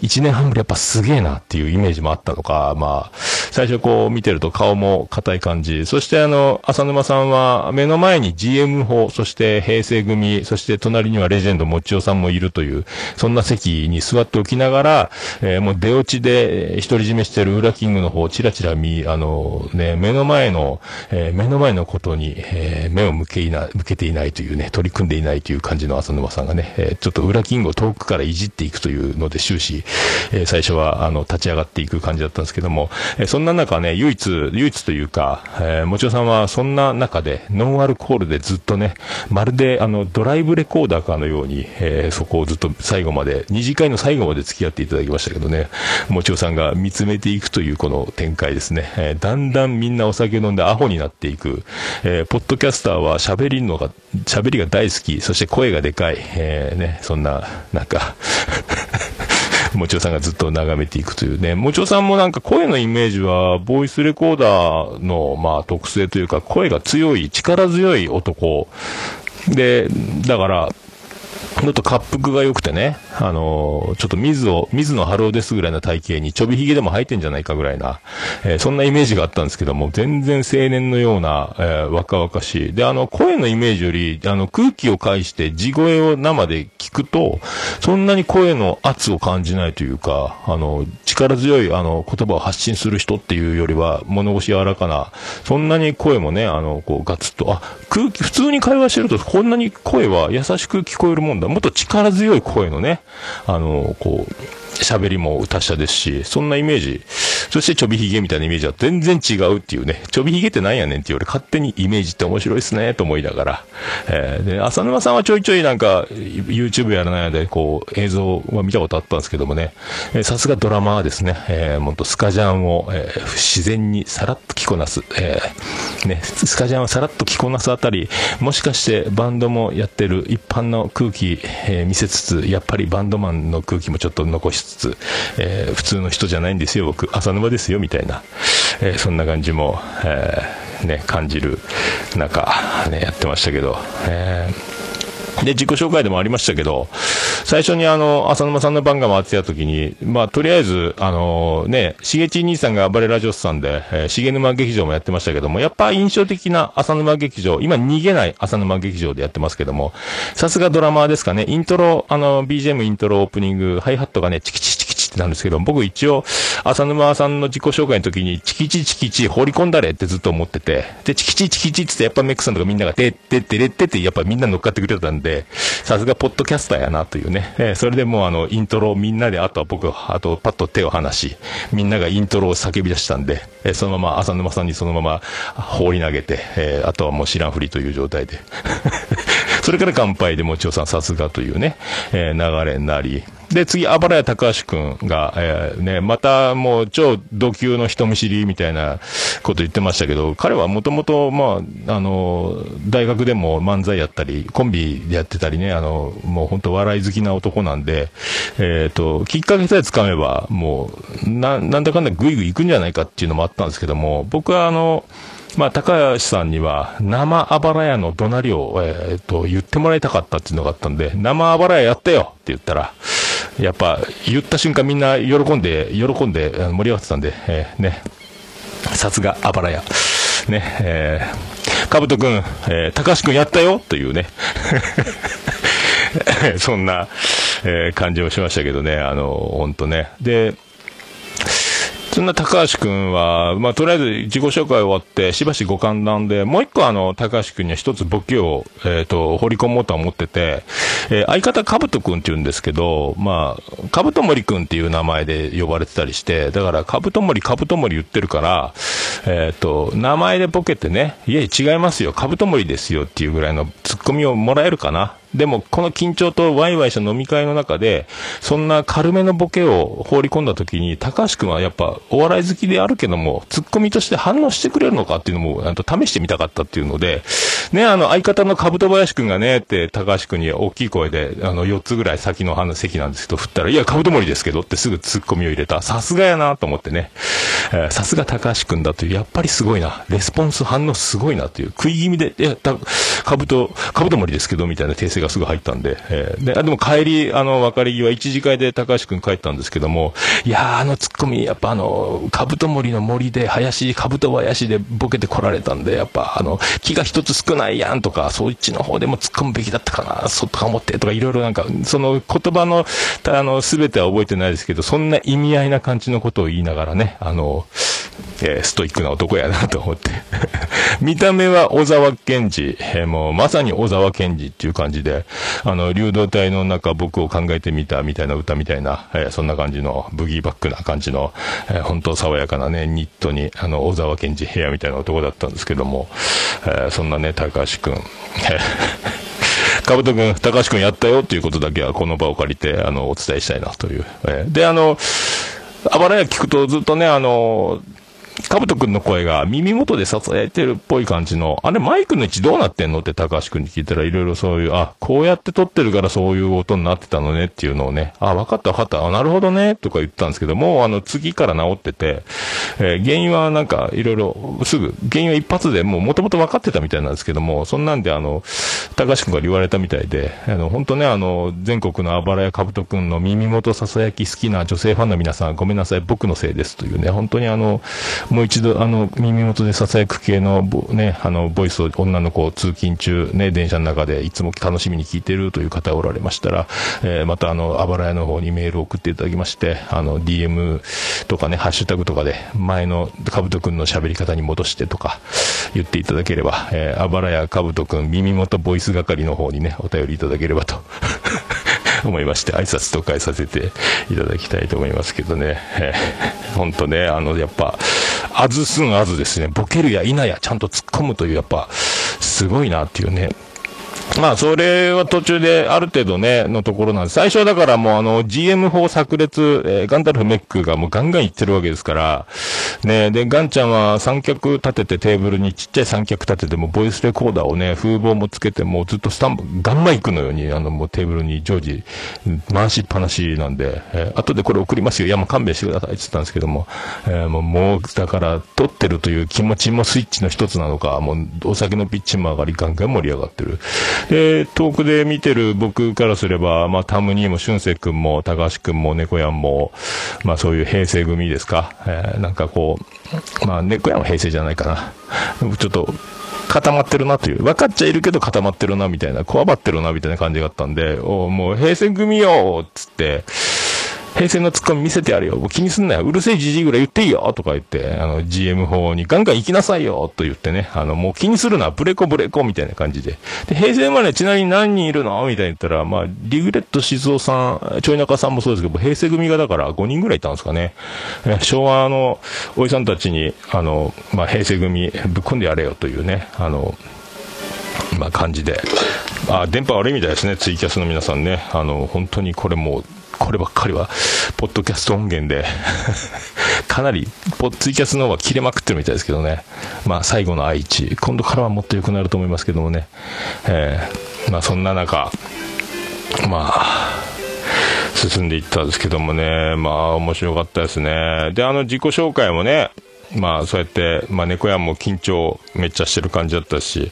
一年半ぶりやっぱすげえなっていうイメージもあったのか、まあ、最初こう見てると顔も硬い感じ。そしてあの、浅沼さんは目の前に GM 法、そして平成組、そして隣にはレジェンドもちおさんもいるという、そんな席に座っておきながら、えーもう出落ちで独り占めしてるウラキングの方チラチラ見、あの、ね、目の前の、えー目の前のことに、えー目を向けいな、向けていないというね、取り組んでいないという感じの浅沼さんがね、えーちょっとウラキングを遠くからいじっていくというので終始、えー最初は、あの、立ち上がっていく感じだったんですけども、えーそんな中ね、唯一、唯一というか、えーもちおさんはそんな中で、ノンアルコールでずっとね、まるで、あの、ドライブレコーダーかのように、えーそこをずっと最後まで、二次会の最後まで付き合っていただきましたけどね、もちおさんが見つめていくというこの展開ですね、えーだんだんみんなお酒飲んでアホになっていく、えーポッドキャスターは喋りのが、喋りが大好き、そして声がでかい、えーね、そんな、なんか、もちおさんがずっと眺めていくというね。もちおさんもなんか声のイメージは、ボイスレコーダーの、まあ、特性というか、声が強い、力強い男。で、だから、ちょっと滑腹が良くてね、あのーちょっと水を、水野春夫ですぐらいの体型にちょびひげでも生えてんじゃないかぐらいな、えーそんなイメージがあったんですけども、全然青年のような、えー若々しい。で、あの、声のイメージより、あの、空気を介して地声を生で聞くと、そんなに声の圧を感じないというか、あの、力強い、あの、言葉を発信する人っていうよりは、物腰柔らかな、そんなに声もね、あの、こう、ガツッと、あ、空気、普通に会話してると、こんなに声は優しく聞こえるもんだ。もっと力強い声のね、あの、こう、喋りも達者ですし、そんなイメージ。そしてちょびひげみたいなイメージは全然違うっていうね。ちょびひげってなんやねんっていう俺勝手にイメージって面白いですねと思いながら。えーで、浅沼さんはちょいちょいなんか YouTube やらないでこう映像は見たことあったんですけどもね。えさすがドラマーですね。えー、もっとスカジャンを、えー自然にさらっと着こなす。えーね、スカジャンをさらっと着こなすあたり、もしかしてバンドもやってる一般の空気、えー見せつつ、やっぱりバンドマンの空気もちょっと残しつつ、えー普通の人じゃないんですよ、僕、浅沼ですよ、みたいな、えーそんな感じも、えーね、感じる中、ね、やってましたけど、えー で、自己紹介でもありましたけど、最初にあの、浅沼さんの番が回ってた時に、まあ、とりあえず、あのね、しげち兄さんが暴れラジオスさんで、えー、重沼劇場もやってましたけども、やっぱ印象的な浅沼劇場、今逃げない浅沼劇場でやってますけども、さすがドラマーですかね、イントロ、あの、BGM イントロオープニング、ハイハットがね、チキチキチキなんですけど、僕一応、浅沼さんの自己紹介の時に、チキチチキチ放り込んだれってずっと思ってて、で、チキチチキチってやっぱメックさんとかみんなが、てってってってって、やっぱみんな乗っかってくれたんで、さすがポッドキャスターやなというね。えーそれでもうあの、イントロをみんなで、あとは僕、あとパッと手を離し、みんながイントロを叫び出したんで、えーそのまま浅沼さんにそのまま放り投げて、えーあとはもう知らんふりという状態で。それから乾杯でもちおさんさすがというね、えー流れになり、で、次、あばらや高橋くんが、えーね、またもう超度級の人見知りみたいなこと言ってましたけど、彼はもともと、まあ、あの、大学でも漫才やったり、コンビでやってたりね、あの、もう本当笑い好きな男なんで、えっ、と、きっかけさえつかめば、もう、な、なんだかんだぐいぐい行くんじゃないかっていうのもあったんですけども、僕はあの、まあ、高橋さんには、生あばら屋の怒鳴りを、えー、と、言ってもらいたかったっていうのがあったんで、生あばら屋やったよって言ったら、やっぱ、言った瞬間みんな喜んで、喜んで盛り上がってたんで、えーね、さすがあばら屋。ね、えー、かぶとくん、えー、高橋くんやったよというね、そんな、えー感じをしましたけどね、あの、本当ね。で、そんな高橋くんは、まあ、とりあえず自己紹介終わって、しばしご歓談で、もう一個あの、高橋くんには一つボケを、えっ、と、掘り込もうとは思ってて、えー相方かぶとくんって言うんですけど、まあ、かぶともりくんっていう名前で呼ばれてたりして、だから、かぶともり、かぶともり言ってるから、えっ、と、名前でボケてね、いえ、違いますよ、かぶともりですよっていうぐらいのツッコミをもらえるかな。でも、この緊張とワイワイした飲み会の中で、そんな軽めのボケを放り込んだ時に、高橋くんはやっぱお笑い好きであるけども、ツッコミとして反応してくれるのかっていうのも、あと試してみたかったっていうので、ね、あの、相方のかぶと林くんがね、って高橋くんに大きい声で、あの、4つぐらい先の話席なんですけど、振ったら、いや、かぶと森ですけどってすぐツッコミを入れた。さすがやなと思ってね。えーさすが高橋くんだという、やっぱりすごいな。レスポンス反応すごいなという、食い気味で、いや、たかぶと、かぶと森ですけど、みたいな訂正がすぐ入ったんで、えー。で、でも帰り、あの、別れ際、一次会で高橋くん帰ったんですけども、いやー、あのツッコミ、やっぱあの、かぶと森の森で、林、かぶと林でボケて来られたんで、やっぱあの、木が一つ少ないやんとか、そっちの方でも突っ込むべきだったかな、そうとか思ってとか、いろいろなんか、その言葉の、あの、すべては覚えてないですけど、そんな意味合いな感じのことを言いながらね、あの、えーストイックな男やなと思って。見た目は小沢健二、えーもうまさに小沢健二っていう感じで、あの、流動体の中僕を考えてみたみたいな歌みたいな、えーそんな感じの、ブギーバックな感じの、えー本当爽やかなね、ニットに、あの、小沢健二ヘアみたいな男だったんですけども、えそんなね、高橋くん、かぶとくん、高橋くんやったよっていうことだけはこの場を借りて、あの、お伝えしたいなという。えで、あの、あばらや聞くとずっとね、あの、かぶとくんの声が耳元で支えてるっぽい感じの、あれマイクの位置どうなってんのって高橋くんに聞いたらいろいろそういう、あ、こうやって撮ってるからそういう音になってたのねっていうのをね、あ、わかったわかった、あ、なるほどね、とか言ったんですけど、もうあの次から治ってて、えー原因はなんかいろいろすぐ、原因は一発でもう元々分かってたみたいなんですけども、そんなんであの、高橋くんから言われたみたいで、あの、本当ね、あの、全国のあばらやかぶとくんの耳元ささやき好きな女性ファンの皆さん、ごめんなさい、僕のせいですというね、本当にあの、もう一度、あの、耳元でささやく系の、ね、あの、ボイスを女の子を通勤中、ね、電車の中でいつも楽しみに聞いてるという方がおられましたら、えーまたあの、あばらやの方にメールを送っていただきまして、あの、DM とかね、ハッシュタグとかで、前のかぶとくんの喋り方に戻してとか、言っていただければ、えーあばらやかぶとくん耳元ボイス係の方にね、お便りいただければと。思いまして、挨拶と返させていただきたいと思いますけどね。えー、本当ね、あの、やっぱ、あずすんあずですね、ボケるや否やちゃんと突っ込むという、やっぱ、すごいなっていうね。まあ、それは途中である程度ね、のところなんです。最初はだからもうあの、GM 法炸裂、えーガンダルフメックがもうガンガンいってるわけですから、ね、で、ガンちゃんは三脚立ててテーブルにちっちゃい三脚立ててもボイスレコーダーをね、風防もつけてもうずっとスタンプ、ガンマイクのようにあの、もうテーブルに常時回しっぱなしなんで、えー後でこれ送りますよ。いや、もう勘弁してくださいって言ったんですけども、えーもう、もう、だから、撮ってるという気持ちもスイッチの一つなのか、もう、お酒のピッチも上がり、ガンガン盛り上がってる。で、遠くで見てる僕からすれば、まあ、タムニーも、俊く君も、高橋君も、猫やんも、まあ、そういう平成組ですか。えーなんかこう、まあ、猫やんは平成じゃないかな。ちょっと、固まってるなという。分かっちゃいるけど固まってるな、みたいな。こわばってるな、みたいな感じがあったんで、おもう平成組よっつって、平成のツッコミ見せてやるよ。もう気にすんなよ。うるせえじじいぐらい言っていいよとか言って、あの、GM 法にガンガン行きなさいよと言ってね、あの、もう気にするな。ブレコブレコみたいな感じで。で、平成生までちなみに何人いるの？みたいに言ったら、まあ、リグレット静雄さん、ちょい中さんもそうですけど、平成組がだから5人ぐらいいたんですかね。昭和のおじさんたちに、あの、まあ、平成組ぶっ込んでやれよというね、あの、まあ、感じで。あ、電波悪いみたいですね、ツイキャスの皆さんね。あの、本当にこれもう、こればっかりは、ポッドキャスト音源で、かなり、ポッツイキャスの方は切れまくってるみたいですけどね。まあ、最後の愛知。今度からはもっと良くなると思いますけどもね。えーまあ、そんな中、まあ、進んでいったんですけどもね、まあ、面白かったですね。で、あの、自己紹介もね、まあ、そうやって、まあ、猫屋も緊張めっちゃしてる感じだったし、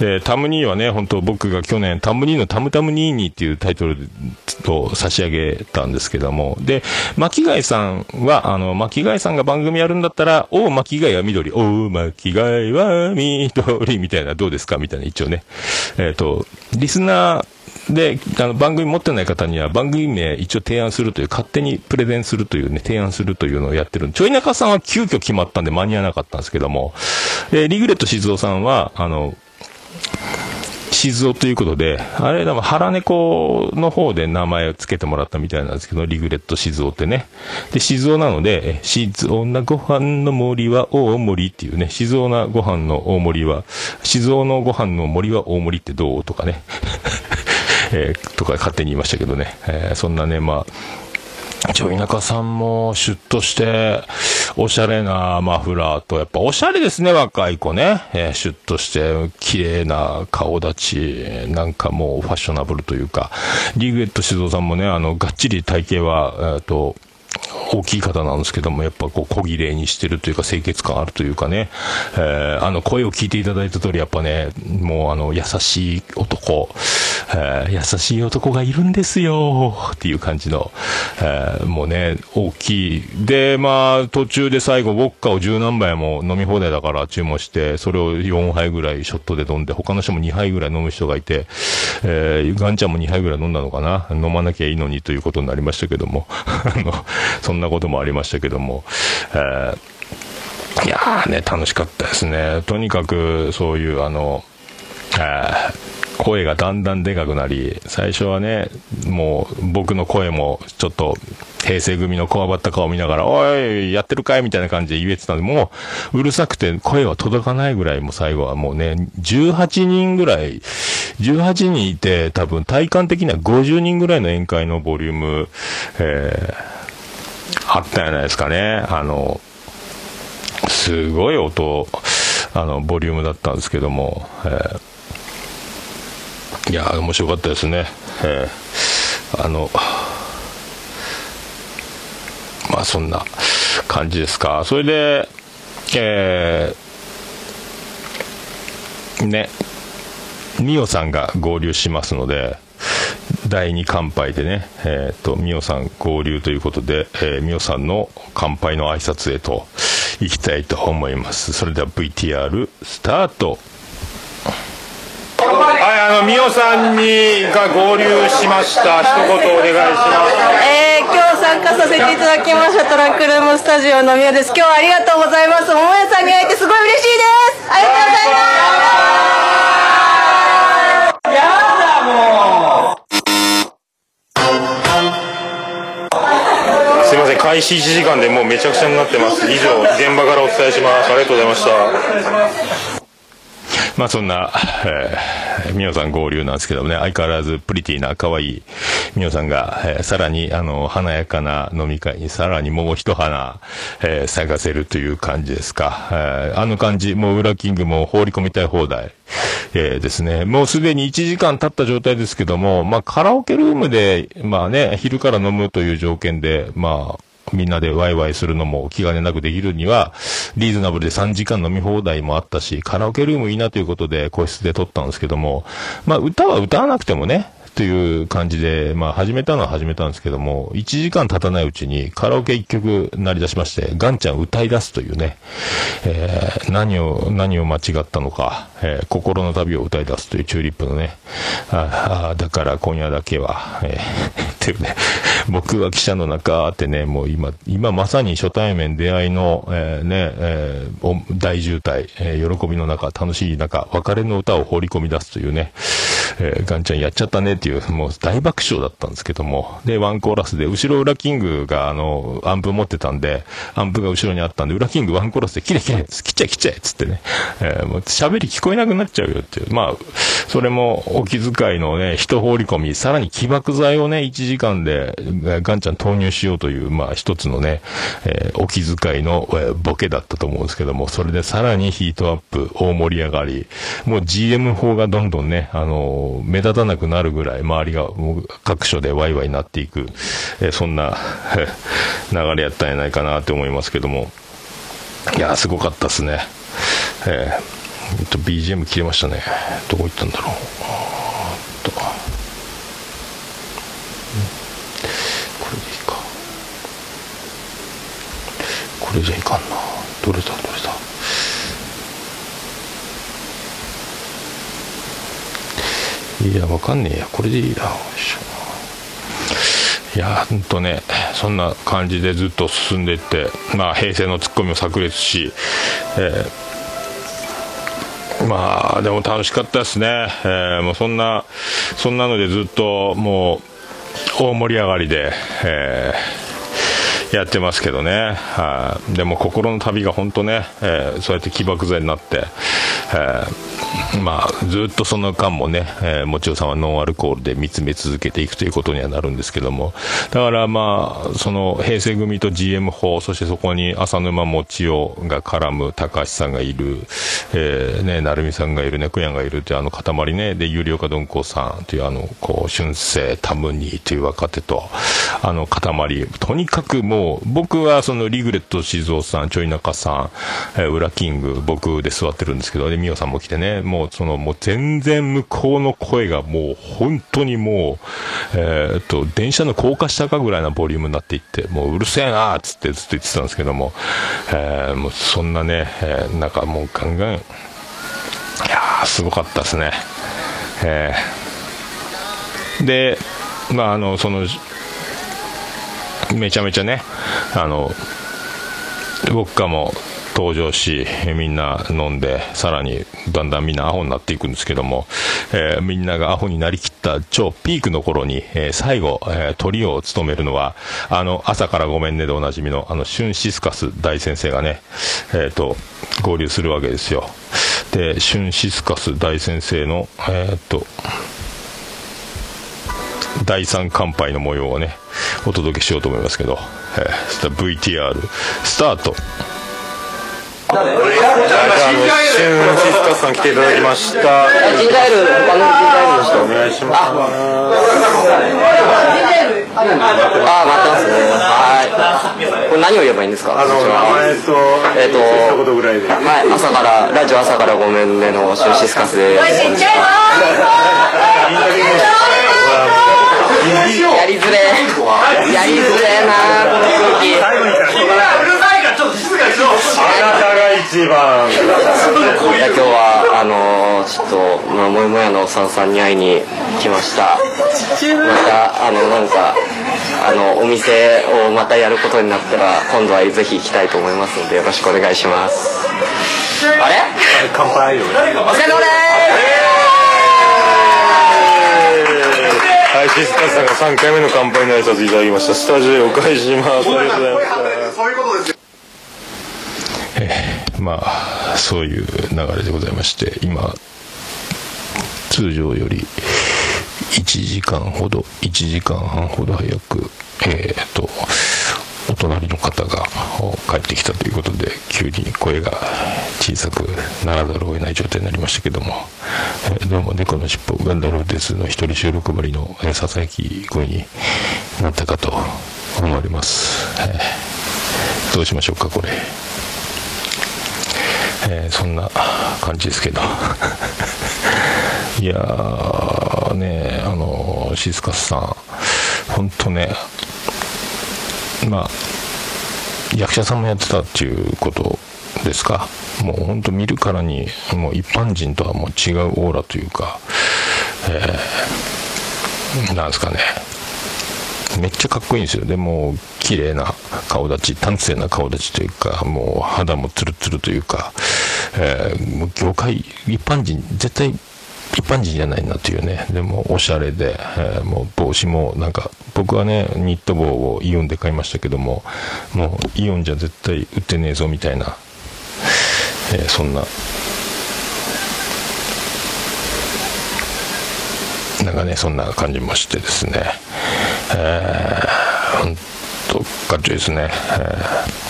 で、タムニーはね、本当僕が去年、タムニーのタムタムニーニーっていうタイトルを差し上げたんですけども、で、巻貝さんは、あの、巻貝さんが番組やるんだったら、おう巻貝は緑、おう巻貝は緑。みたいな、どうですか？みたいな、一応ね。えっ、と、リスナー、で、あの、番組持ってない方には番組名一応提案するという、勝手にプレゼンするというね、提案するというのをやってるんで、ちょい中さんは急遽決まったんで間に合わなかったんですけども、えーリグレット静雄さんは、あの、静雄ということで、あれ、でも腹猫の方で名前を付けてもらったみたいなんですけど、リグレット静雄ってね。で、静雄なので、静雄なご飯の森は大森っていうね、静雄なご飯の大森は、静雄のご飯の森は大森ってどうとかね。えーとか勝手に言いましたけどね、えーそんなね、まあ、ちょい中さんもシュッとして、おしゃれなマフラーと、やっぱおしゃれですね、若い子ね。えーシュッとして、綺麗な顔立ち、なんかもうファッショナブルというか、リグエット静雄さんもね、あの、がっちり体型は、えーと、大きい方なんですけども、やっぱこう小綺麗にしてるというか清潔感あるというかね、えーあの声を聞いていただいた通り、やっぱね、もうあの優しい男、えー優しい男がいるんですよっていう感じの、えーもうね、大きい。で、まあ途中で最後、ウォッカを十何杯も飲み放題だから注文して、それを4杯ぐらいショットで飲んで、他の人も2杯ぐらい飲む人がいて、えーガンちゃんも2杯ぐらい飲んだのかな。飲まなきゃいいのにということになりましたけども、あの、そんなこともありましたけども、えーいやーね、楽しかったですね。とにかく、そういう、あの、えー声がだんだんでかくなり、最初はね、もう僕の声もちょっと平成組のこわばった顔見ながら、おい、やってるかい？みたいな感じで言えてたんで、もううるさくて声は届かないぐらい、もう最後はもうね、18人ぐらい、18人いて、多分体感的には50人ぐらいの宴会のボリューム、えーあったじゃないですかね。あの、すごい音、あの、ボリュームだったんですけども、えーいや、面白かったですね。えーあの、まあそんな感じですか。それで、えーね、ミオさんが合流しますので、第2乾杯でね、えっ、と、ミオさん合流ということで、えー、ミオさんの乾杯の挨拶へと行きたいと思います。それでは VTR スタート。はい、あの、ミオさんにが合流しました。一言お願いします。えー、今日参加させていただきましたトランクルームスタジオの宮です今日はありがとうございます桃屋さんに会えてすごい嬉しいですありがとうございます開始1時間でもうめちゃくちゃになってます。以上、現場からお伝えします。ありがとうございました。まあそんな、えー、みおさん合流なんですけどもね、相変わらずプリティな可愛いみおさんが、えーさらにあの、華やかな飲み会にさらにもう一花、えー咲かせるという感じですか。えーあの感じ、もう裏キングも放り込みたい放題。えーですね。もうすでに1時間経った状態ですけども、まあカラオケルームで、まあね、昼から飲むという条件で、まあ、みんなでワイワイするのも気兼ねなくできるには、リーズナブルで3時間飲み放題もあったし、カラオケルームいいなということで個室で撮ったんですけども、まあ歌は歌わなくてもね、という感じで、まあ始めたのは始めたんですけども、1時間経たないうちにカラオケ1曲鳴り出しまして、ガンちゃん歌い出すというね、えー何を、何を間違ったのか、えー心の旅を歌い出すというチューリップのね、ああだから今夜だけは、えーっていうね、僕は記者の中ってね、もう今、今まさに初対面出会いの、えーね、えー大渋滞、えー喜びの中、楽しい中、別れの歌を放り込み出すというね、えーガンちゃんやっちゃったねっていう、もう大爆笑だったんですけども、で、ワンコーラスで、後ろ裏キングが、あの、アンプ持ってたんで、アンプが後ろにあったんで、裏キングワンコーラスで、キレキレ、切っちゃえ切っちゃえっつってね、えーもう喋り聞こえなくなっちゃうよっていう。まあ、それもお気遣いのね、人放り込み、さらに起爆剤をね、1時間で、ガンちゃん投入しようという、まあ、一つのね、えーお気遣いの、えーボケだったと思うんですけども、それでさらにヒートアップ、大盛り上がり、もう GM 法がどんどんね、あの目立たなくなるぐらい、周りが各所でワイワイになっていく、えそんな、流れやったんやないかなって思いますけども、いや、すごかったですね。えーえっと、BGM 切れましたね。どこ行ったんだろう。と。これでいいか。これじゃいかんな。どれだ、どれだ。いや、わかんねえや。これでいいや。い。や、ほんとね、そんな感じでずっと進んでいって、まあ、平成のツッコミも炸裂し、えーまあ、でも楽しかったですね。えーもうそんな、そんなのでずっともう、大盛り上がりで、えーやってますけどね。はいでも心の旅が本当ね、えそうやって起爆剤になって、えー まあ、ずっとその間もね、えーもちおさんはノンアルコールで見つめ続けていくということにはなるんですけども、だからまあ、その平成組と GM 法、そしてそこに浅沼もちおが絡む高橋さんがいる、えーね、成美さんがいる、猫やんがいるっていうあの塊ね、で、有料化鈍行さんというあの、こう、春生タムニーという若手と、あの塊、とにかくもう、僕はそのリグレット静雄さん、ちょい中さん、えー、裏キング、僕で座ってるんですけど、で、ミオさんも来てね、もうその、もう全然向こうの声がもう本当にもう、えーっと、電車の高架下かぐらいなボリュームになっていって、もううるせえなーっつってずっと言ってたんですけども、えーもうそんなね、えーなんかもうガンガン、いやー、すごかったですね。えーで、まあ、あの、その、めちゃめちゃね、あの、ウォッカも登場し、みんな飲んで、さらにだんだんみんなアホになっていくんですけども、えーみんながアホになりきった超ピークの頃に、えー最後、えートリオを務めるのは、あの、朝からごめんねでおなじみの、あの、シュンシスカス大先生がね、えっ、と、合流するわけですよ。で、シュンシスカス大先生の、えっ、と、第三乾杯の模様をね、お届けしようと思いますけど、えー VTR、スタート。シスカスさん来ていただきました。ジンジャーエール、他のジンジャーエールの人。お願いします。ああ、待ってますね。はい。これ何を言えばいいんですか？あの、名前と、えっと一言ぐらいで。はい、朝から、ラジオ朝からごめんねのシュンシスカスです。やりづれやりづれなこの空気あなたが一番。いや今日はあのーちょっと、まあ、もやもやのおっさんさんに会いに来ましたまたあのなんかあのお店をまたやることになったら今度はぜひ行きたいと思いますのでよろしくお願いしますあれ？乾杯よ。お疲れ様ですはい、シスカスさんが3回目の乾杯の挨拶いただきました。スタジオへお返しします。ありがとうございました。そういうことですよ。えまあそういう流れでございまして今通常より1時間ほど1時間半ほど早くえー、とお隣の方が帰ってきたということで急に声が小さくならざるを得ない状態になりましたけども、えーどうも猫のしっぽガンダルフですの一人収録ばりのささやき声になったかと思われます、えーどうしましょうかこれ。えーそんな感じですけど。いやーねあのシスカスさん本当ねまあ役者さんもやってたっていうことですか。もう本当見るからにもう一般人とはもう違うオーラというか、えーなんですかね。めっちゃかっこいいんですよ。でも綺麗な顔立ち端正な顔立ちというかもう肌もツルツルというか、えーもう業界一般人絶対一般人じゃないなというね、でもおしゃれで、えーもう帽子もなんか、僕はね、ニット帽をイオンで買いましたけども、もうイオンじゃ絶対売ってねえぞみたいな、えーそんな、なんかね、そんな感じもしてですね、えー、本当、かっちょいですね。えー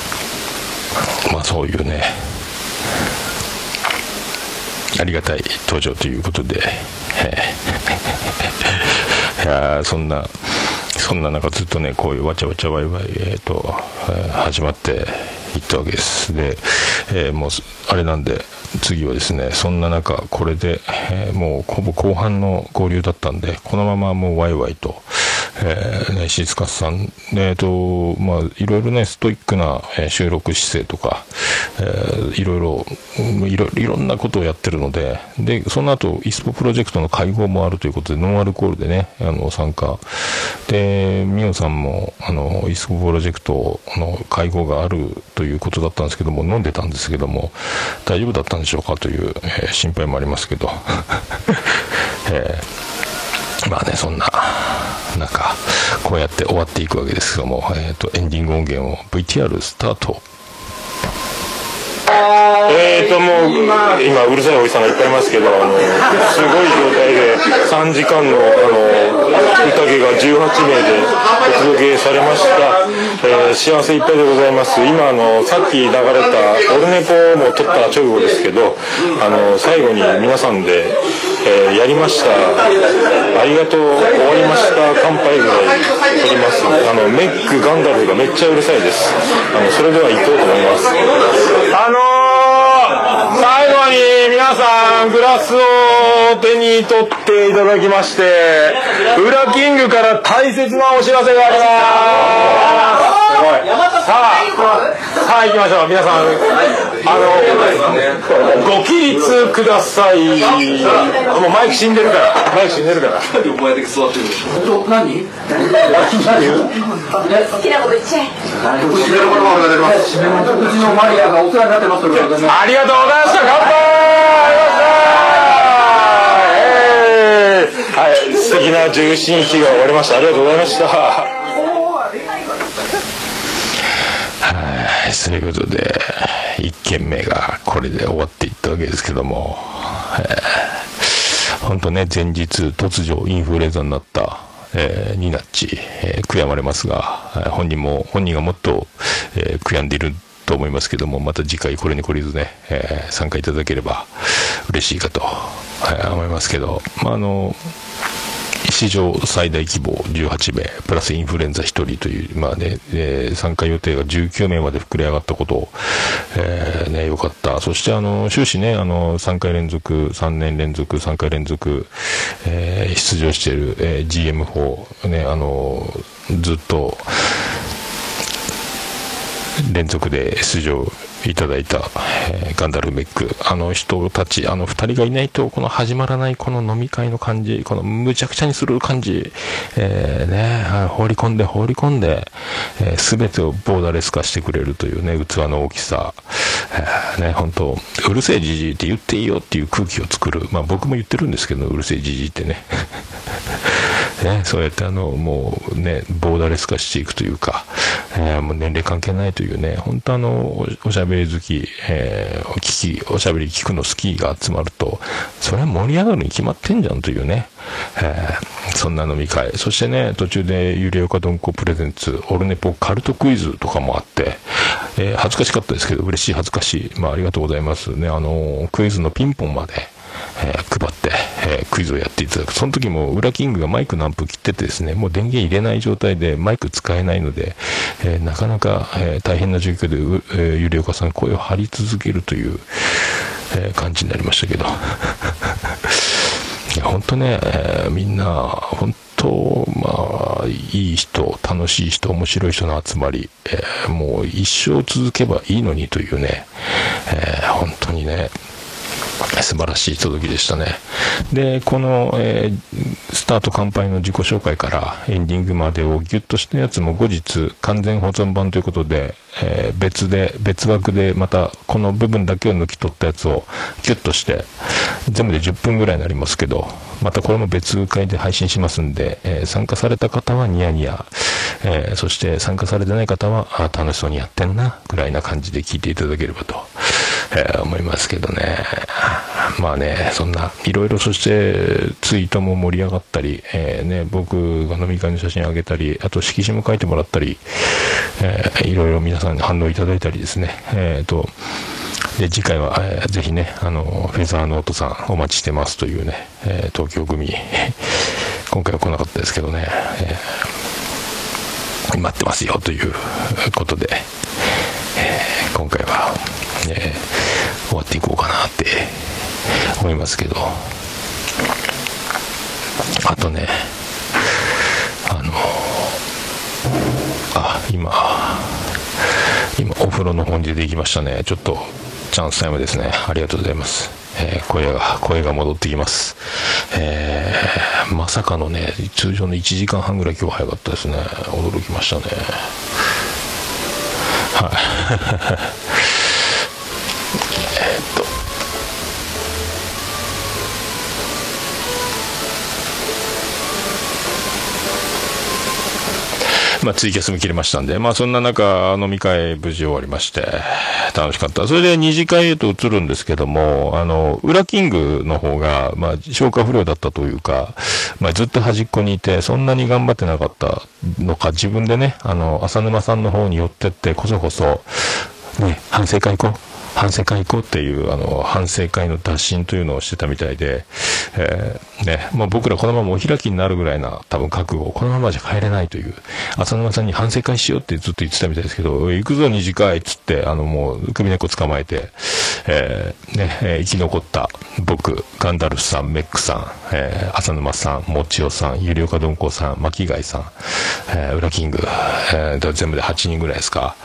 まあそういうね、ありがたい登場ということで、えー いやそんな、そんな中ずっとね、こういうわちゃわちゃわいわい、えーとえー始まっていったわけです。で、えーもう、あれなんで、次はですね、そんな中、これで、えーもうほぼ後半の合流だったんで、このままもうワイワイと、えーね、シスカスさん、えーと、まあ、いろいろね、ストイックな、え収録姿勢とか、えーいろいろ、いろ、いろんなことをやってるので、で、その後、イスポプロジェクトの会合もあるということで、ノンアルコールでね、あの、参加。で、ミオさんも、あの、イスポプロジェクトの会合があるということだったんですけども、飲んでたんですけども、大丈夫だったんでしょうかという、えー心配もありますけど、えーまあね、そんな、なんか、こうやって終わっていくわけですけども、えっ、と、エンディング音源を VTR スタート。えーともう今うるさいおじさんがいっぱいいますけどあのすごい状態で3時間のあの宴が18名でお届けされました、えー幸せいっぱいでございます。今あのさっき流れたオルネポも撮った直後ですけどあの最後に皆さんで、えーやりました。ありがとう。終わりました。乾杯ぐらい撮ります。あのメックガンダルがめっちゃうるさいです。あのそれでは行こうと思います。あのー、皆さんグラスを手に取っていただきまして裏キングから大切なお知らせがあります。すごいさあさあ行きましょう。皆さんあのご起立ください。もうマイク死んでるから。マイク死んでるから。こうやって座ってる何？好きなこと言っちゃえ。締めの言葉お願いします。うちのマリアがお世話になってます。ありがとうございました。乾杯えー。はい、素敵な重心日が終わりました。ありがとうございました。はい、そういうことで、1件目がこれで終わっていったわけですけども、え本当ね、前日突如インフルエンザになった、えーニナッチ、えー悔やまれますが、本人も、本人がもっと、えー悔やんでいると思いますけども、また次回これに懲りずね、えー参加いただければ嬉しいかと、はい思いますけど、まあ、あの、史上最大規模18名、プラスインフルエンザ1人という、まあね、えー参加予定が19名まで膨れ上がったこと、えーね、よかった。そして、あの、終始ね、あの、3回連続、3年連続、3回連続、えー出場している、えー GM4、ね、あの、ずっと、連続で出場いただいた、えーガンダルメック、あの人たち、あの二人がいないと、この始まらないこの飲み会の感じ、このむちゃくちゃにする感じ、えーね、はい放り込んで放り込んで、す、べ、てをボーダーレス化してくれるというね、器の大きさ、えーね、本当うるせえじじいって言っていいよっていう空気を作る。まあ僕も言ってるんですけど、うるせえじじいってね。ね、そうやってあの、もうね、ボーダーレス化していくというか、えーもう年齢関係ないというね、本当あの、おおしゃべり好き、えーお聞き、おしゃべり聞くの好きが集まると、それは盛り上がるに決まってんじゃんというね、えーそんな飲み会。そしてね、途中でゆりおかどんこプレゼンツ、オルネポカルトクイズとかもあって、えー恥ずかしかったですけど、嬉しい恥ずかしい。まあありがとうございますね。あの、クイズのピンポンまで、えー配って、えークイズをやっていただく。その時も、ウラキングがマイクのアンプ切っててですね、もう電源入れない状態でマイク使えないので、えーなかなか、え大変な状況で、えーゆりおかさん声を張り続けるという、え感じになりましたけど。本当ね、えみんな、本当、まあ、いい人、楽しい人、面白い人の集まり、えもう一生続けばいいのにというね、え本当にね、素晴らしい届きでしたね。で、この、えースタート乾杯の自己紹介からエンディングまでをギュッとしたやつも後日完全保存版ということで、えー別で、別枠でまたこの部分だけを抜き取ったやつをギュッとして、全部で10分ぐらいになりますけど、またこれも別会で配信しますんで、えー参加された方はニヤニヤ、えーそして参加されてない方は、あ楽しそうにやってんな、ぐらいな感じで聞いていただければと、えー思いますけどね。まあね、そんな、いろいろそしてツイートも盛り上がったり、えーね、僕が飲み会の写真あげたり、あと色紙も書いてもらったり、えーいろいろ皆さんに反応いただいたりですね、えーと、で次回は、えーぜひね、あの、フェザーノートさんお待ちしてますというね、えー東京組、今回は来なかったですけどね、えー待ってますよということで、えー今回は、えー終わっていこうかなって思いますけど、あとね、あの、あ、今、今、お風呂の方に出てきましたね。ちょっと、チャンスタイムですね。ありがとうございます。えー声が、声が戻ってきます。えーまさかのね、通常の1時間半ぐらい今日早かったですね。驚きましたね。はい。まあ、ツイキャスも切れましたんで、まあ、そんな中、飲み会無事終わりまして、楽しかった。それで二次会へと移るんですけども、あの、裏キングの方が、まあ、消化不良だったというか、まあ、ずっと端っこにいて、そんなに頑張ってなかったのか、自分でね、あの、浅沼さんの方に寄ってって、こそこそ、ね、反省会行こう。反省会行こうっていう、あの、反省会の打診というのをしてたみたいで、えーね、まあ僕らこのままお開きになるぐらいな多分覚悟、このままじゃ帰れないという、浅沼さんに反省会しようってずっと言ってたみたいですけど、行くぞ二次会っつって、あのもう首根っこ捕まえて、えーね、えー生き残った僕、ガンダルフさん、メックさん、えー浅沼さん、もちおさん、ゆりおかどんこさん、巻貝さん、えー、裏キング、えー全部で8人ぐらいですか、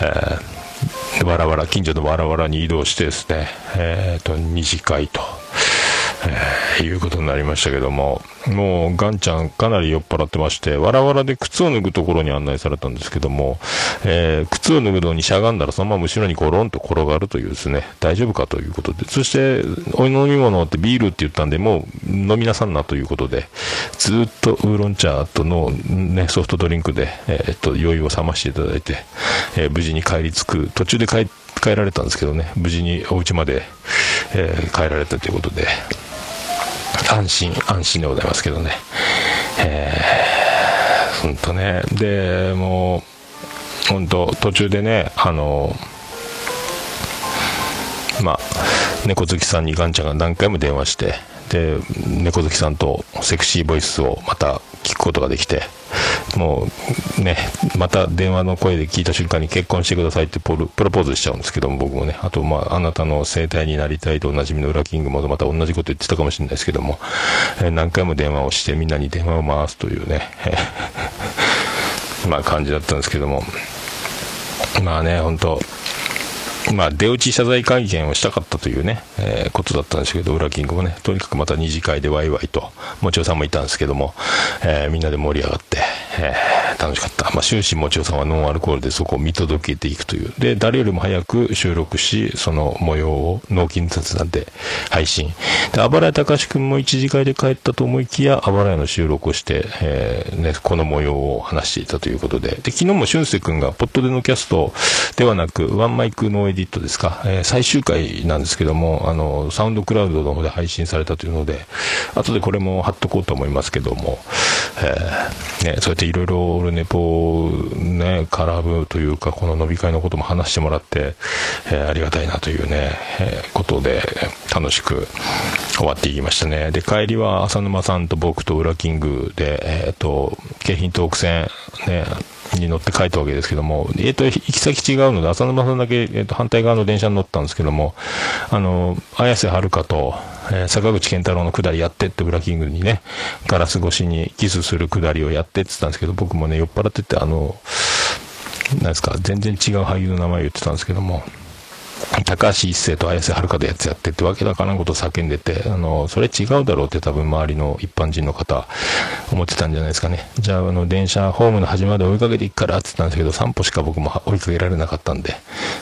えーわらわら、近所のわらわらに移動してですね、えっ、ーと、二次会と、えーいうことになりましたけども、もう、ガンちゃんかなり酔っ払ってまして、わらわらで靴を脱ぐところに案内されたんですけども、えー靴を脱ぐのにしゃがんだらそのまま後ろにゴロンと転がるというですね、大丈夫かということで、そして、お飲み物ってビールって言ったんで、もう飲みなさんなということで、ずっとウーロン茶との、ね、ソフトドリンクで、えーっと、酔いを覚ましていただいて、えー無事に帰り着く、途中で帰られたんですけどね、無事にお家まで、えー帰られたということで、安心、安心でございますけどね。えー、ほんとね。で、もう、ほんと、途中でね、あの、まあ、猫好きさんにガンちゃんが何回も電話して、で、猫好きさんとセクシーボイスをまた聞くことができて、もうね、また電話の声で聞いた瞬間に結婚してくださいってポルプロポーズしちゃうんですけども、僕もね、あと、まあ、あなたの生態になりたいとおなじみの裏キングもまた同じこと言ってたかもしれないですけども、え何回も電話をしてみんなに電話を回すというね、まあ感じだったんですけども、まあね、本当 まあ、出落ち謝罪会見をしたかったというね、えーことだったんですけど、裏キングもね、とにかくまた二次会でワイワイと、もちおさんもいたんですけども、えーみんなで盛り上がって、えー楽しかった。まあ、終始もちおさんはノンアルコールでそこを見届けていくという。で、誰よりも早く収録し、その模様を脳筋雑談で配信。で、あばらやたかしくんも一次会で帰ったと思いきや、あばらやの収録をして、えーね、この模様を話していたということで。で、昨日も俊介くんが、ポッドでのキャストではなく、ワンマイクノーエディットですか、えー最終回なんですけども、あの、サウンドクラウドの方で配信されたというので、後でこれも貼っとこうと思いますけども、えーね、そうやっていろいろオルネポをね、絡むというか、この飲み会のことも話してもらって、えーありがたいなというね、えーことで、楽しく終わっていきましたね。で、帰りは浅沼さんと僕と裏キングで、えっ、と、京浜東北線、ね、に乗って帰ったわけですけども、えっ、と、行き先違うので、浅沼さんだけ、えっ、と、反対側の電車に乗ったんですけども、あの、綾瀬はるかと、えー坂口健太郎の下りやってって、ブラキングにね、ガラス越しにキスする下りをやってって言ったんですけど、僕もね、酔っ払ってて、あの、なんですか、全然違う俳優の名前を言ってたんですけども、高橋一生と綾瀬はるかでやつやってってわけだからんこと叫んでて、あの、それ違うだろうって多分周りの一般人の方、思ってたんじゃないですかね。じゃあ、あの、電車、ホームの端まで追いかけていくからって言ったんですけど、3歩しか僕も追いかけられなかったんで、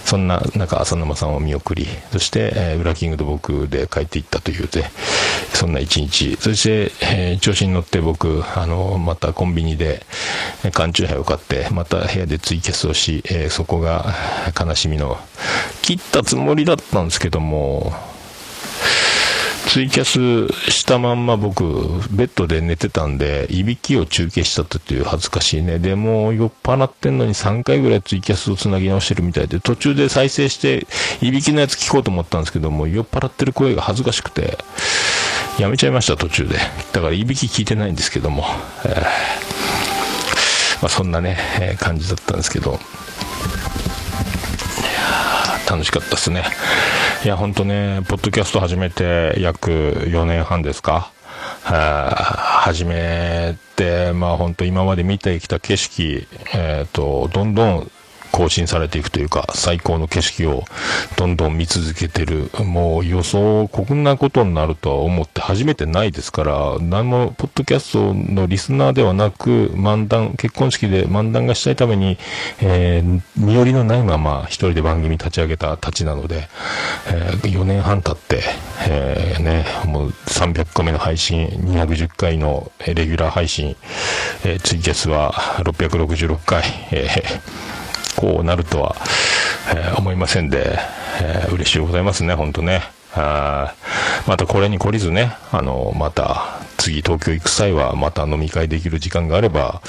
そんな中、浅沼さんを見送り、そして、えー、裏キングと僕で帰っていったというで、そんな一日。そして、えー調子に乗って僕、あの、またコンビニで、えー缶チューハイを買って、また部屋でツイキャスをし、えーそこが悲しみの、切ったつもりだったんですけども、ツイキャスしたまんま僕、ベッドで寝てたんで、いびきを中継したっていう恥ずかしいね。でも、酔っ払ってんのに3回ぐらいツイキャスをつなぎ直してるみたいで、途中で再生して、いびきのやつ聞こうと思ったんですけども、酔っ払ってる声が恥ずかしくて、やめちゃいました、途中で。だから、いびき聞いてないんですけども、えーまあ、そんなね、えー感じだったんですけど、楽しかったですね。いや、ほんとね、ポッドキャスト始めて約4年半ですか？始めて、まあ本当今まで見てきた景色、えっ、と、どんどん更新されていくというか、最高の景色をどんどん見続けてる。もう予想、こんなことになるとは思って初めてないですから、何も、ポッドキャストのリスナーではなく、漫談、結婚式で漫談がしたいために、えー身寄りのないまま一人で番組立ち上げたたちなので、え4年半経って、えーね、もう300個目の配信、210回のレギュラー配信、えーツイキャスは666回、えーこうなるとは、えー思いませんで、えー嬉しいございますね、本当ね。あまたこれに懲りずね、あの、また、次東京行く際は、また飲み会できる時間があれば、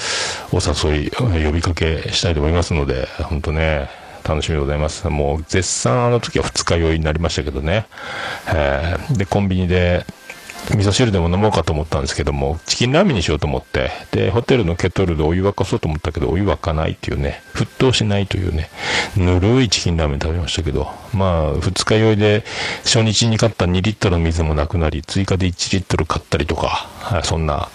お誘い、呼びかけしたいと思いますので、本当ね、楽しみでございます。もう、絶賛あの時は二日酔いになりましたけどね。えーで、コンビニで、味噌汁でも飲もうかと思ったんですけども、チキンラーメンにしようと思って、で、ホテルのケトルでお湯沸かそうと思ったけど、お湯沸かないっていうね、沸騰しないというね、ぬるいチキンラーメン食べましたけど、まあ、二日酔いで、初日に買った2リットルの水もなくなり、追加で1リットル買ったりとか、はいそんな。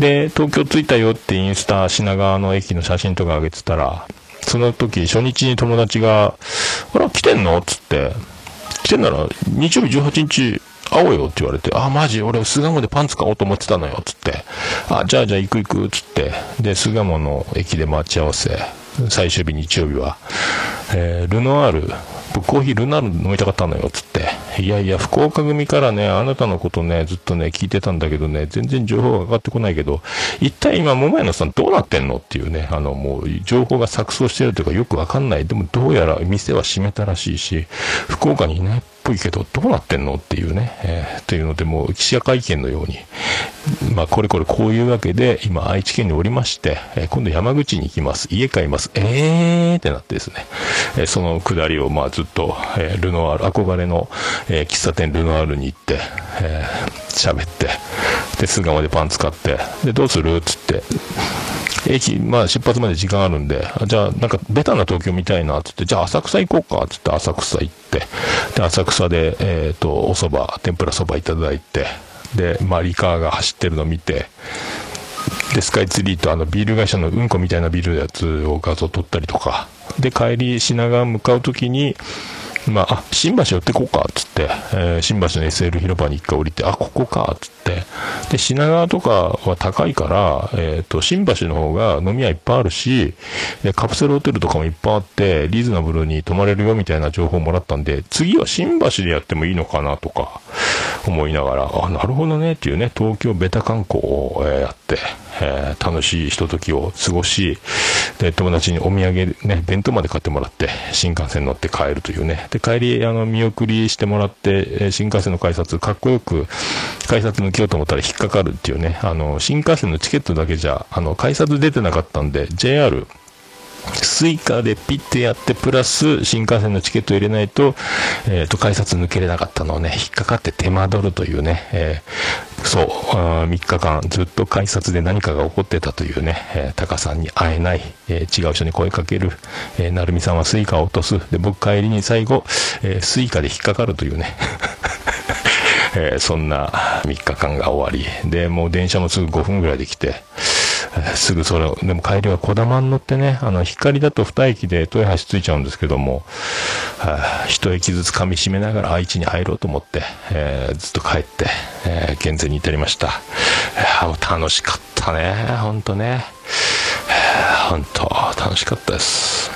で、東京着いたよってインスタ、品川の駅の写真とか上げてたら、その時、初日に友達が、あら、来てんの？つって、来てんなら、日曜日18日、会おうよって言われて、あ、マジ？俺、巣鴨でパンツ買おうと思ってたのよ、つって。あ、じゃあじゃあ行く行く、つって。で、巣鴨の駅で待ち合わせ。最終日日曜日は。えールノアール、僕コーヒールノアール飲みたかったのよ、つって。いやいや、福岡組からね、あなたのことね、ずっとね、聞いてたんだけどね、全然情報が上がってこないけど、一体今、桃屋のさんどうなってんの？っていうね、あの、もう、情報が錯綜してるというかよくわかんない。でも、どうやら店は閉めたらしいし、福岡にいないっぽいけど、どうなってんの？っていうね、えーっていうので、もう、記者会見のように、まあ、これこれこういうわけで、今、愛知県におりまして、えー今度山口に行きます。家買います。えーってなってですね、えーそのくだりを、まあ、ずっと、えルノアール、憧れの、え喫茶店ルノアールに行って、えー喋って、で、巣鴨でパン使って、で、どうする？つって、駅、まあ出発まで時間あるんで、じゃあなんかベタな東京見たいな、つって、じゃあ浅草行こうか、つって浅草行って、で、浅草で、えっ、と、お蕎麦、天ぷら蕎麦いただいて、で、マリカーが走ってるの見て、で、スカイツリーとあのビール会社のうんこみたいなビールのやつを画像撮ったりとか、で、帰り品川向かうときに、まあ、あ、新橋寄ってこうか、っつって、えー新橋の SL 広場に一回降りて、あ、ここか、っつって。で、品川とかは高いから、えっ、と、新橋の方が飲み屋いっぱいあるし、でカプセルホテルとかもいっぱいあって、リーズナブルに泊まれるよみたいな情報もらったんで、次は新橋でやってもいいのかなとか、思いながら、あ、なるほどねっていうね、東京ベタ観光を、えやって、えー楽しいひとときを過ごし、で、友達にお土産ね、弁当まで買ってもらって、新幹線乗って帰るというね。で、帰り、あの、見送りしてもらって、えー新幹線の改札、かっこよく、改札抜けようと思ったら引っかかるっていうね、あの、新幹線のチケットだけじゃ、あの、改札出てなかったんで、JR、スイカでピッてやって、プラス新幹線のチケットを入れないと、えっ、と、改札抜けれなかったのをね、引っかかって手間取るというね、えーそう、3日間ずっと改札で何かが起こってたというね、えータカさんに会えない、えー違う人に声かける、えー、なるみさんはスイカを落とす、で、僕帰りに最後、えスイカで引っかかるというね、えそんな3日間が終わり、で、もう電車もすぐ5分ぐらいで来て、すぐそれを、でも帰りはこだまに乗ってね、あの、光だと二駅で豊橋着いちゃうんですけども、はあ一駅ずつ噛み締めながら愛知に入ろうと思って、えーずっと帰って、えー現在に至りました。楽しかったね、ほんとね。えーほんと、楽しかったです。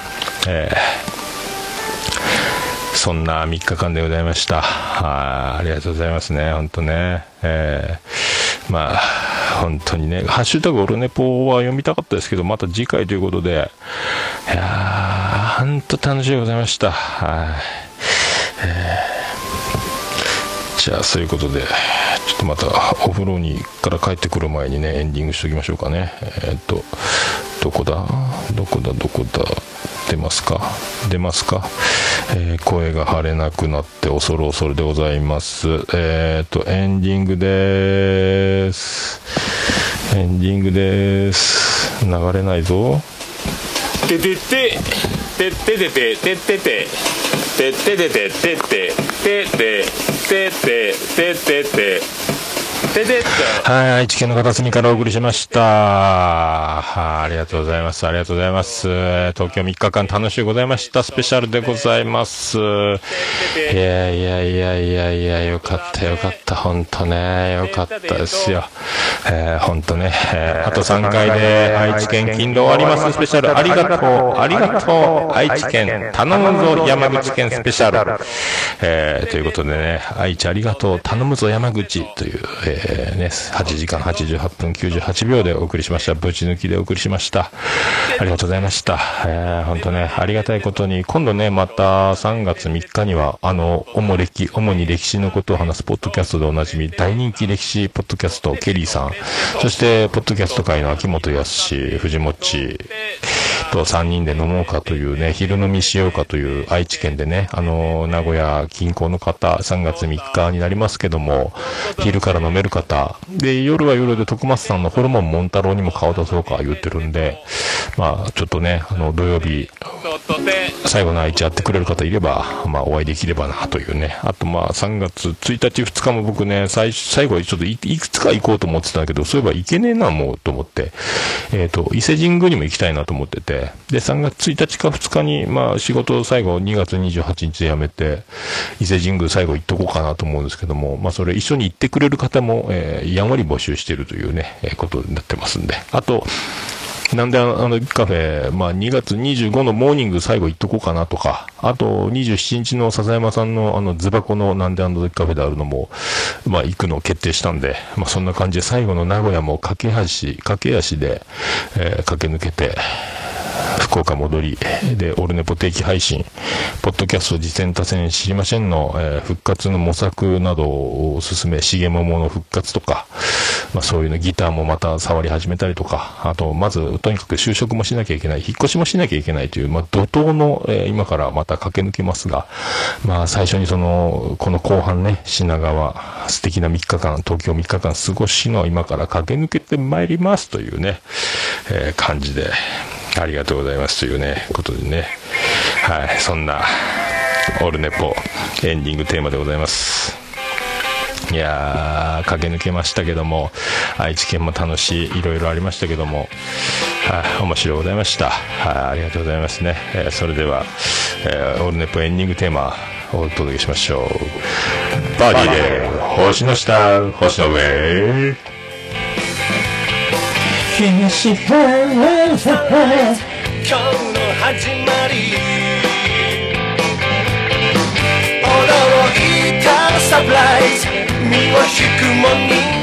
えーそんな3日間でございました。はいありがとうございますね、本当ね。えーまあ、本当にね、ハッシュタグオルネポは読みたかったですけど、また次回ということで、いやー、本当楽しみでございました。はい。えーじゃあ、そういうことで、ちょっとまたお風呂にから帰ってくる前にね、エンディングしておきましょうかね。えーっと、どこだ？どこだ？どこだ？出ますか？出ますか、えー声が張れなくなって恐る恐るでございます。えーっと、エンディングです。エンディングです。流れないぞ。ててててててててててててててててててててててててはい、愛知県の片隅からお送りしました。はいありがとうございます。ありがとうございます。東京3日間楽しゅうございました。スペシャルでございます。いやいやいやいやいや、よかったよかった。ほんとね、よかったですよ。えー、ほんとね、えーあと3回で愛知県勤労ありますスペシャル。ありがとう、ありがとう、愛知県、頼むぞ山口県スペシャル。えーということでね、愛知ありがとう、頼むぞ山口という、えーね、8時間88分98秒でお送りしました。ぶち抜きでお送りしました。ありがとうございました。えー、本当ね、ありがたいことに、今度ね、また3月3日には、あの、主歴、主に歴史のことを話すポッドキャストでおなじみ、大人気歴史ポッドキャスト、ケリーさん、そして、ポッドキャスト界の秋元康、藤もち、と3人で飲もうかというね、昼飲みしようかという愛知県でね、あの、名古屋近郊の方、3月3日になりますけども、昼から飲める方、で、夜は夜で徳松さんのホルモンモンタロウにも顔出そうか言ってるんで、まあ、ちょっとね、あの、土曜日、最後の愛知やってくれる方いれば、まあ、お会いできればなというね。あと、まあ、3月1日、2日も僕ね、最最後ちょっといいくつか行こうと思ってたんだけど、そういえば行けねえな、もう、と思って。えっ、と、伊勢神宮にも行きたいなと思ってて、で、3月1日か2日に、まあ、仕事を最後2月28日で辞めて、伊勢神宮最後行っとこうかなと思うんですけども、まあ、それ一緒に行ってくれる方も、えーやんわり募集しているというね、えーことになってますんで。あと、なんであのあのカフェ、まあ、2月25のモーニング最後行っとこうかなとか、あと27日の笹山さんのあのズバコのなんであのカフェであるのも、まあ、行くのを決定したんで、まあ、そんな感じで最後の名古屋も駆け足、駆け足で、えー駆け抜けて、福岡戻り、で、オルネポ定期配信、ポッドキャスト実践多戦知りませんの、えー復活の模索などを進め、しげももの復活とか、まあそういうのギターもまた触り始めたりとか、あと、まず、とにかく就職もしなきゃいけない、引っ越しもしなきゃいけないという、まあ怒涛の、えー今からまた駆け抜けますが、まあ最初にその、この後半ね、品川、素敵な3日間、東京3日間過ごしの今から駆け抜けてまいりますというね、えー感じで、ありがとうございますというね、ことでね。はい、そんな、オールネポ、エンディングテーマでございます。いやー、駆け抜けましたけども、愛知県も楽しい、いろいろありましたけども、はい、面白いございました。はい、ありがとうございますね。えーそれでは、えーオルネポエンディングテーマを、お届けしましょう。バーディーで、星の下、星の上。東今日の始まり。驚いたサプライズ。身を引くモー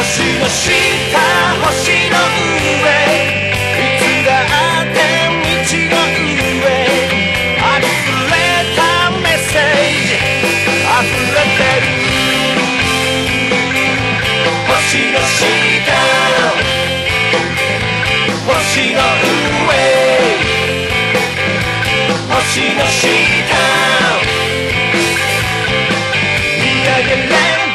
星の下星の上いつだって道の上ありふれたメッセージ溢れてる。星の下星の上星の下。見上げれ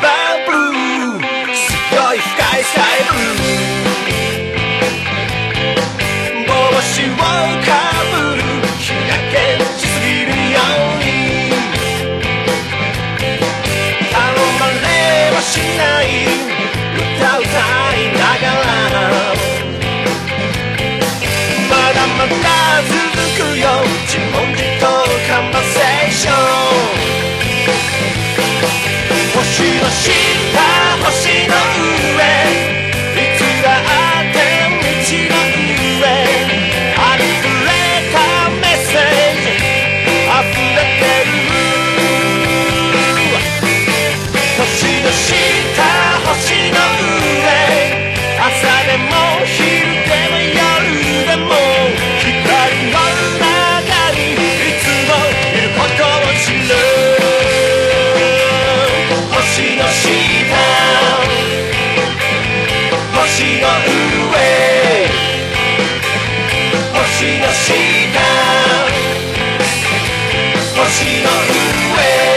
じ続くよ。自カンバセーション星の下星の上。いつだって道の上。あふれたメッセージ。溢れてる。の下星の下。星の上。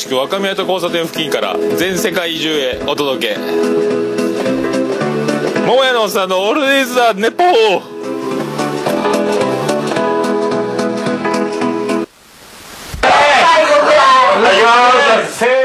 岡市東区若宮と交差点付近から全世界中へお届け。桃屋のおっさんのオールディーズ・ザ・ネポー。いただきますせ